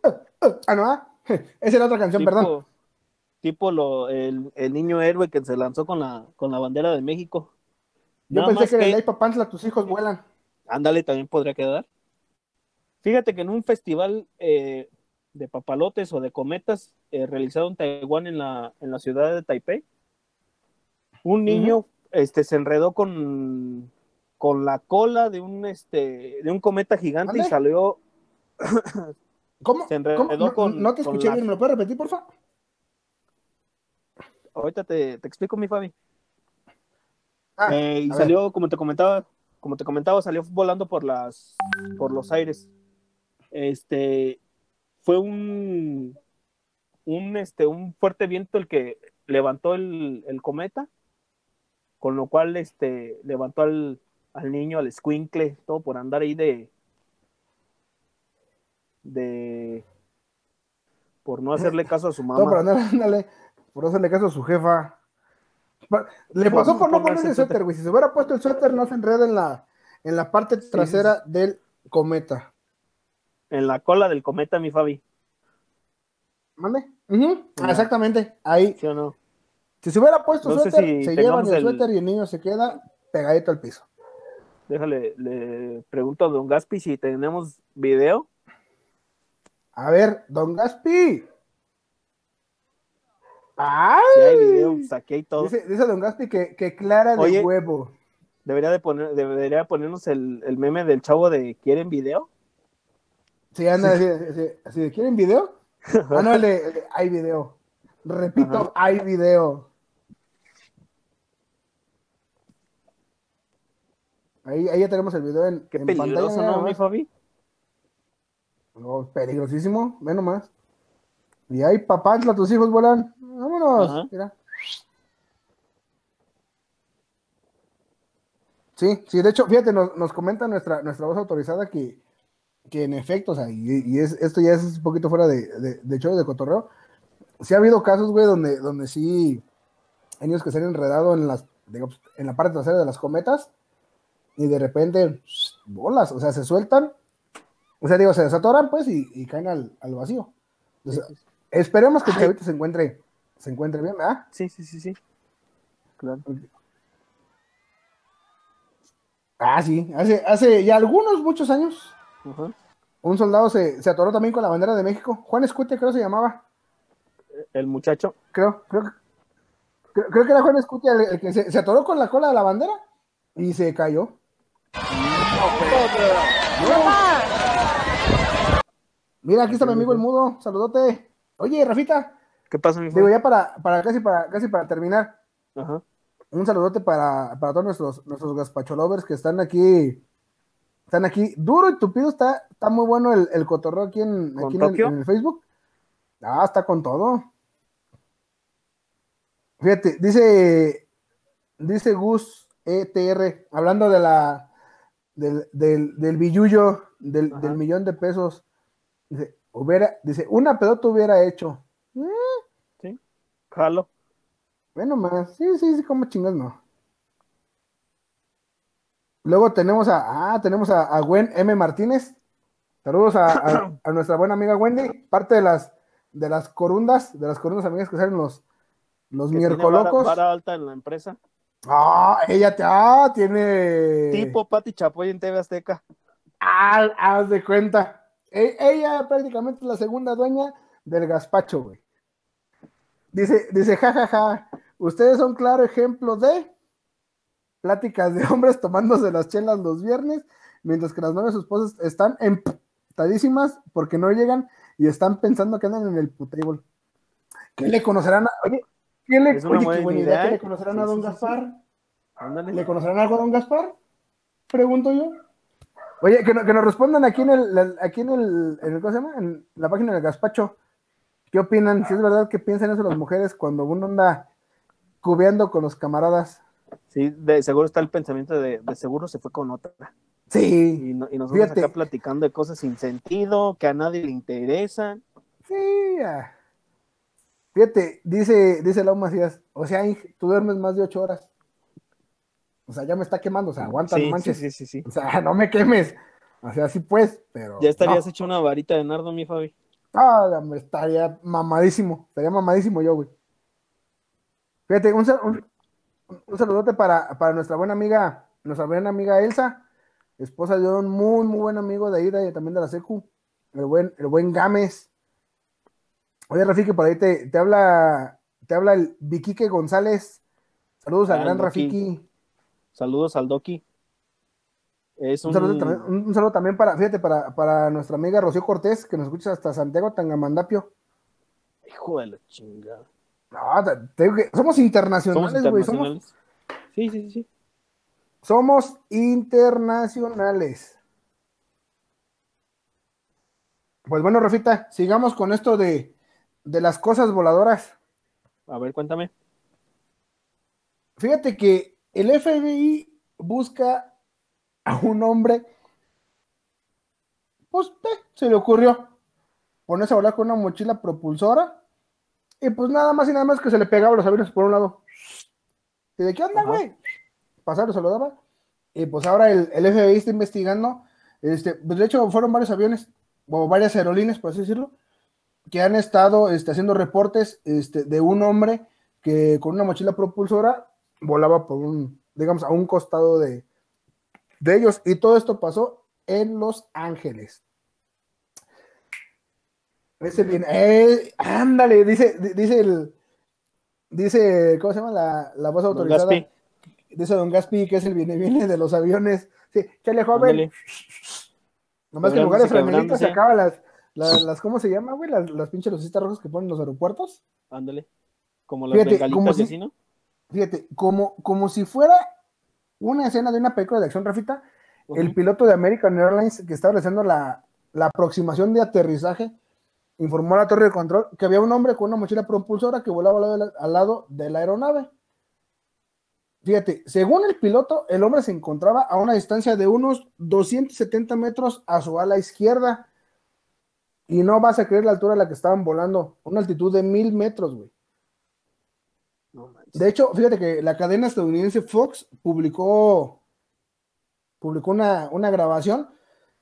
Ah, no, ah. esa es la otra canción, tipo, perdón. tipo lo, el, el niño héroe que se lanzó con la, con la bandera de México. Yo Nada pensé más que, en que- el Ley Papantla tus hijos vuelan. Ándale, también podría quedar. Fíjate que en un festival eh, de papalotes o de cometas eh, realizado en Taiwán, en la, en la ciudad de Taipei, un niño este, se enredó con, con la cola de un, este, de un cometa gigante y salió. ¿Cómo? Se enredó ¿Cómo? No, con- no te escuché la- bien, ¿me lo puedes repetir, por favor? Ahorita te, te explico, mi Fabi. Ah, Eh, y salió, como te comentaba, como te comentaba, salió volando por las, por los aires. Este, fue un, un, este, un fuerte viento el que levantó el, el cometa, con lo cual, este, levantó al, al niño, al squinkle, todo por andar ahí de, de, por no hacerle caso a su Todo por mamá. andar, ándale, por no hacerle caso a su jefa. Le pasó por no ponerse el suéter, güey. Si se hubiera puesto el suéter, no se enreda en la, en la parte trasera del cometa. En la cola del cometa, mi Fabi, ¿Mande? Ya. Exactamente, ahí. ¿sí o no? Si se hubiera puesto No suéter, si se llevan el- suéter y el niño se queda pegadito al piso. Déjale, le pregunto a Don Gaspi si tenemos video. A ver, don Gaspi. ¡Ay! Si hay video, saqué y todo. Dice, dice don Gaspi que, que clara de Oye. huevo. Debería de poner, debería ponernos el, el meme del chavo de ¿Quieren video? Sí, anda, así, así- así de, ¿quieren video? Ah, no, el de, el de, hay video. Repito, Ajá. hay video. Ahí, ahí ya tenemos el video en, Qué en peligroso, pantalla. ¿no, mi más. Fabi? No, peligrosísimo, ve nomás. Y ahí, papá, tus hijos vuelan. Vámonos. Ajá. Mira. Sí, sí, de hecho, fíjate, nos, nos comenta nuestra, nuestra voz autorizada que, que en efecto, o sea, y, y es, esto ya es un poquito fuera de, de, de show, de cotorreo. Sí ha habido casos, güey, donde, donde sí hay niños que se han enredado en las, digamos, en la parte trasera de las cometas y de repente, bolas, o sea, se sueltan, o sea, digo, se desatoran, pues, y, y caen al, al vacío. Entonces, esperemos que el chavito se encuentre, se encuentre bien, ¿verdad? Sí, sí, sí, sí. Claro. Ah, sí, hace, hace ya algunos, muchos años, un soldado se, se atoró también con la bandera de México. Juan Escutia, creo se llamaba. El muchacho. Creo, creo, que- creo, creo que era Juan Escutia el, el que se, se atoró con la cola de la bandera y se cayó. Mira, aquí está mi amigo el mudo, saludote. Oye, Rafita, ¿Qué pasa, mi digo ya para, para casi para casi para terminar, Ajá. un saludote para, para todos nuestros, nuestros gazpacholovers que están aquí. Están aquí. Duro y tupido está, está muy bueno el, el cotorreo aquí, en, ¿Con aquí en el, Tokio? en el Facebook. Ah, está con todo. Fíjate, dice, dice Gus ETR, hablando de la del, del, del billullo, del, del millón de pesos. Dice, hubiera, dice, una pedota hubiera hecho. Jalo. Bueno, más, sí, sí, sí, como chingas no. Luego tenemos a, ah, tenemos a, a Gwen M. Martínez. Saludos a, a- a nuestra buena amiga Wendy, parte de las de las corundas, de las corundas amigas que salen los, los que miércolocos. vara alta en la empresa. Ah, ella te, ah, tiene. Tipo Pati Chapoy en TV Azteca. Ah, haz de cuenta. E- ella prácticamente es la segunda dueña del gazpacho, güey. Dice, dice, jajaja, ustedes son claro ejemplo de pláticas de hombres tomándose las chelas los viernes, mientras que las novias sus esposas están emputadísimas porque no llegan y están pensando que andan en el putable. ¿Qué le conocerán a, oye, ¿qué le, oye, qué buena buena idea, idea, ¿qué ¿eh? le conocerán Sí, a don sí, sí, sí. Gaspar? ¿Le conocerán algo a don Gaspar? Pregunto yo. Oye, que, no- que nos respondan aquí en el, aquí en el, en el- ¿cómo se llama? En la página del Gaspacho. ¿Qué opinan? Si es verdad que piensan eso las mujeres cuando uno anda cubeando con los camaradas. Sí, de seguro está el pensamiento de, de seguro se fue con otra. Sí, Y, no- y nosotros Fíjate. acá platicando de cosas sin sentido, que a nadie le interesan. sí. ah. Fíjate, dice, dice Lau Macías, o sea, tú duermes más de ocho horas. O sea, ya me está quemando, o sea, aguanta, Sí, no sí, manches. sí, sí, sí. O sea, no me quemes. O sea, sí pues, pero. Ya estarías no. hecho una varita de nardo, mi Fabi. Ah, hombre, estaría mamadísimo. Estaría mamadísimo yo, güey. Fíjate, un, un, un saludote para, para nuestra buena amiga, nuestra buena amiga Elsa, esposa de un muy, muy buen amigo de ahí, de, también de la Secu, el buen, el buen Gámez. Oye, Rafiki, por ahí te, te habla, te habla el Viquique González. Saludos al gran Doki. Rafiki. Saludos al Doki. Es Un un, saludo, también, un- un saludo también para, fíjate, para, para nuestra amiga Rocío Cortés, que nos escucha hasta Santiago Tangamandapio. hijo de la chingada. No, te- te digo que somos internacionales, güey. Somos, internacionales. Sí, sí, sí, sí. somos internacionales. Pues bueno, Rafita, sigamos con esto de, de las cosas voladoras. A ver, cuéntame. Fíjate que el FBI busca a un hombre, pues eh, se le ocurrió ponerse a volar con una mochila propulsora y pues nada más y nada más que se le pegaba los aviones por un lado. ¿Y de qué onda, güey? Pasar, lo saludaba. Y pues ahora el, el FBI está investigando. Este, pues de hecho, fueron varios aviones, o varias aerolíneas, por así decirlo, que han estado este, haciendo reportes este, de un hombre que con una mochila propulsora volaba por un, digamos, a un costado de, de ellos. Y todo esto pasó en Los Ángeles. Ese bien, eh, ándale, dice, di- dice el, dice, ¿cómo se llama la, la voz Don autorizada? Gaspi. Dice Don Gaspi que es el viene viene de los aviones. Sí, chale joven. Ándale. Nomás que en lugar de franelitas quebrándose. sacaba las, las, las, ¿cómo se llama, güey? Las, las pinches lucitas rojas que ponen en los aeropuertos. Ándale. Como las Fíjate, como si-. Fíjate, como, como si fuera una escena de una película de acción, Rafita, el piloto de American Airlines que estaba realizando la, la aproximación de aterrizaje informó a la torre de control que había un hombre con una mochila propulsora que volaba al lado de la, al lado de la aeronave. Fíjate, según el piloto, el hombre se encontraba a una distancia de unos 270 metros a su ala izquierda. Y no vas a creer la altura a la que estaban volando, una altitud de mil metros, güey. De hecho, fíjate que la cadena estadounidense Fox publicó, publicó una, una grabación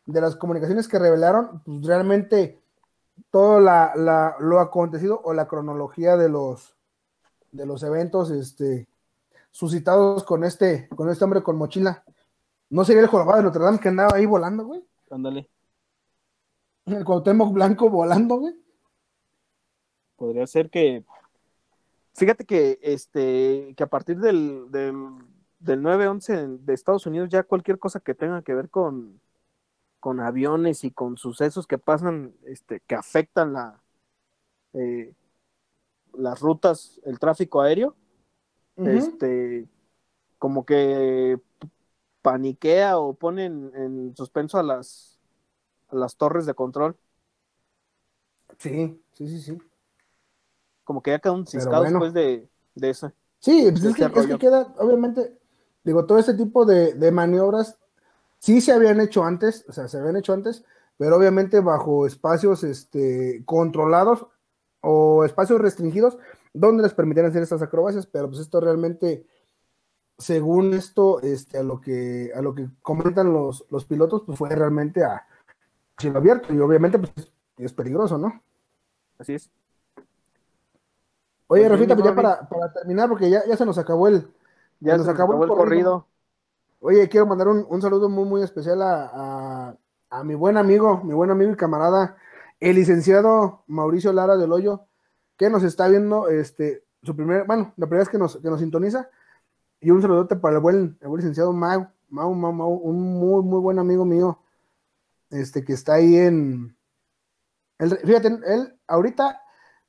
de las comunicaciones que revelaron pues, realmente todo la, la- lo acontecido o la cronología de los, de los eventos este, suscitados con este, con este hombre con mochila. ¿No sería el jorobado de Notre Dame que andaba ahí volando, güey? Ándale. El Cuauhtémoc Blanco volando, güey. Podría ser que. Fíjate que este que a partir del, del, del 9-11 de Estados Unidos, ya cualquier cosa que tenga que ver con, con aviones y con sucesos que pasan, este, que afectan la eh, las rutas, el tráfico aéreo, este como que paniquea o pone en, en suspenso a las a las torres de control. Sí, sí, sí, sí. Como que ya queda un Pero ciscado bueno. después de, de eso. Sí, pues de es, que, este es que queda, obviamente, digo, todo este tipo de, de maniobras sí se habían hecho antes, o sea, se habían hecho antes, pero obviamente bajo espacios este, controlados o espacios restringidos donde les permitían hacer estas acrobacias, pero pues esto realmente, según esto, este, a lo que, a lo que comentan los, los pilotos, pues fue realmente a cielo abierto y obviamente pues es, es peligroso, ¿no? Así es. Oye, Rafita, pues ya para, para terminar, porque ya, ya se nos acabó el, Ya se nos acabó acabó el el corrido. Oye, quiero mandar un, un saludo muy, muy especial a, a- a mi buen amigo, mi buen amigo y camarada, el licenciado Mauricio Lara del Hoyo, que nos está viendo, este, su primer, bueno, la primera vez que nos, que nos sintoniza, y un saludote para el buen, el buen licenciado Mau, Mau, Mau, Mau, un muy, muy buen amigo mío, este, que está ahí en, él- fíjate, él ahorita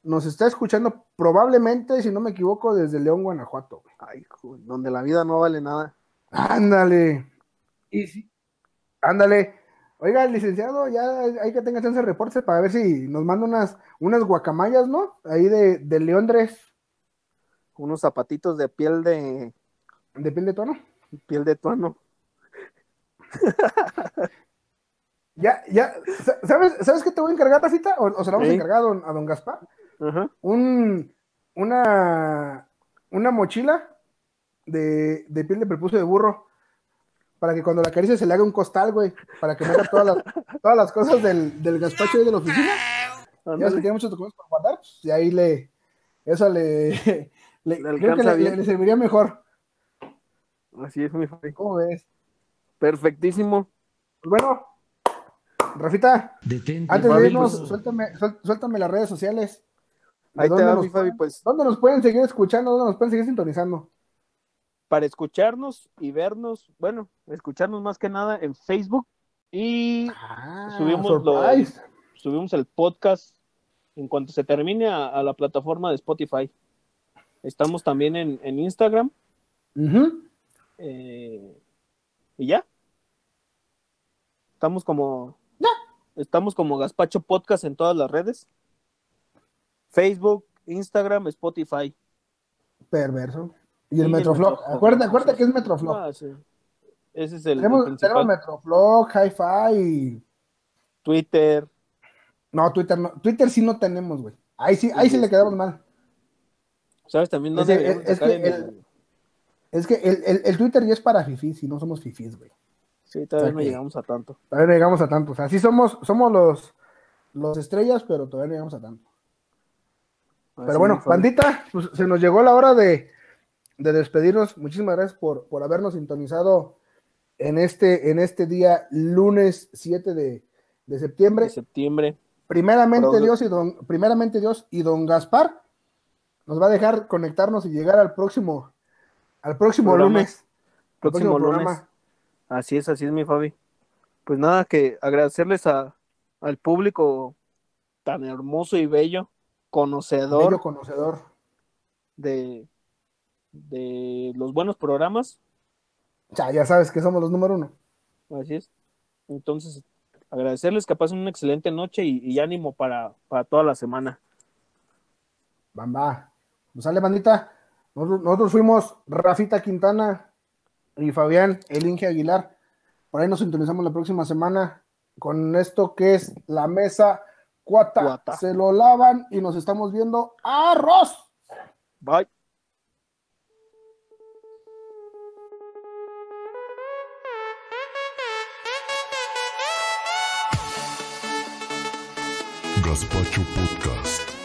nos está escuchando probablemente, si no me equivoco, desde León, Guanajuato. güey. Ay, joder, donde la vida no vale nada. Ándale. Y si, Ándale. Oiga, licenciado, ya hay que tenga chance de reporte para ver si nos manda unas, unas guacamayas, ¿no? Ahí de, de Leondres, Unos zapatitos de piel de de piel de tono. piel de tuano. Ya, ya, sa- ¿sabes, ¿sabes qué te voy a encargar, Tacita? ¿O, o se la vamos a encargar a don, a don Gaspar? Un, una, una mochila de, de piel de prepucio de burro para que cuando la acaricie se le haga un costal, güey, para que meta todas las, todas las cosas del, del gazpacho de la oficina. Ya se tiene muchos documentos por guardar, pues, y ahí le, eso le, le, Le creo que le, serviría mejor. Así es, mi Fabi. ¿Cómo ves? Perfectísimo. Pues bueno, Rafita, Detente, antes de irnos, suéltame, suéltame las redes sociales. ¿De Ahí te va, mi Fabi, pues ¿Dónde nos pueden seguir escuchando? ¿Dónde nos pueden seguir sintonizando? para escucharnos y vernos, bueno, escucharnos más que nada en Facebook y Ah, Subimos lo- surprise. subimos el podcast en cuanto se termine a, a la plataforma de Spotify. Estamos también en, en Instagram eh, y ya. Estamos como estamos como Gaspacho Podcast en todas las redes. Facebook, Instagram, Spotify. Perverso. Y el Metroflog. Metroflog. Acuérdate, acuérdate que es Metroflog. Ah, sí. Ese es el, tenemos, tenemos Metroflog, Hi-Fi y... Twitter. No, Twitter no. Twitter sí no tenemos, güey. Ahí sí, ahí sí le quedamos mal. ¿Sabes también Es deberíamos es que el- el- Es que el, Twitter ya es para fifís y no somos fifís, güey. Sí, todavía no llegamos a tanto. Todavía no llegamos a tanto. O sea, sí somos, somos los, los estrellas, pero todavía no llegamos a tanto. Así, Pero bueno, bandita, pues se nos llegó la hora de, de despedirnos. Muchísimas gracias por, por habernos sintonizado en este, en este día, lunes 7 de, de septiembre. de septiembre. Primeramente Dios y don, primeramente Dios y don Gaspar nos va a dejar conectarnos y llegar al próximo, al próximo Programa. lunes. Próximo lunes. programa. Así es, así es, mi Fabi. Pues nada, que agradecerles a, al público tan hermoso y bello, conocedor Bello conocedor. de, de los buenos programas. Sea, ya sabes que somos los número uno. Así es. Entonces, agradecerles que pasen una excelente noche y, y ánimo para, para toda la semana. Bamba. Nos sale, bandita. Nosotros, nosotros fuimos Rafita Quintana y Fabián El Inge Aguilar. Por ahí nos sintonizamos la próxima semana con esto que es la mesa cuata. Cuata. Se lo lavan y nos estamos viendo arroz. Bye. Gazpacho Podcast.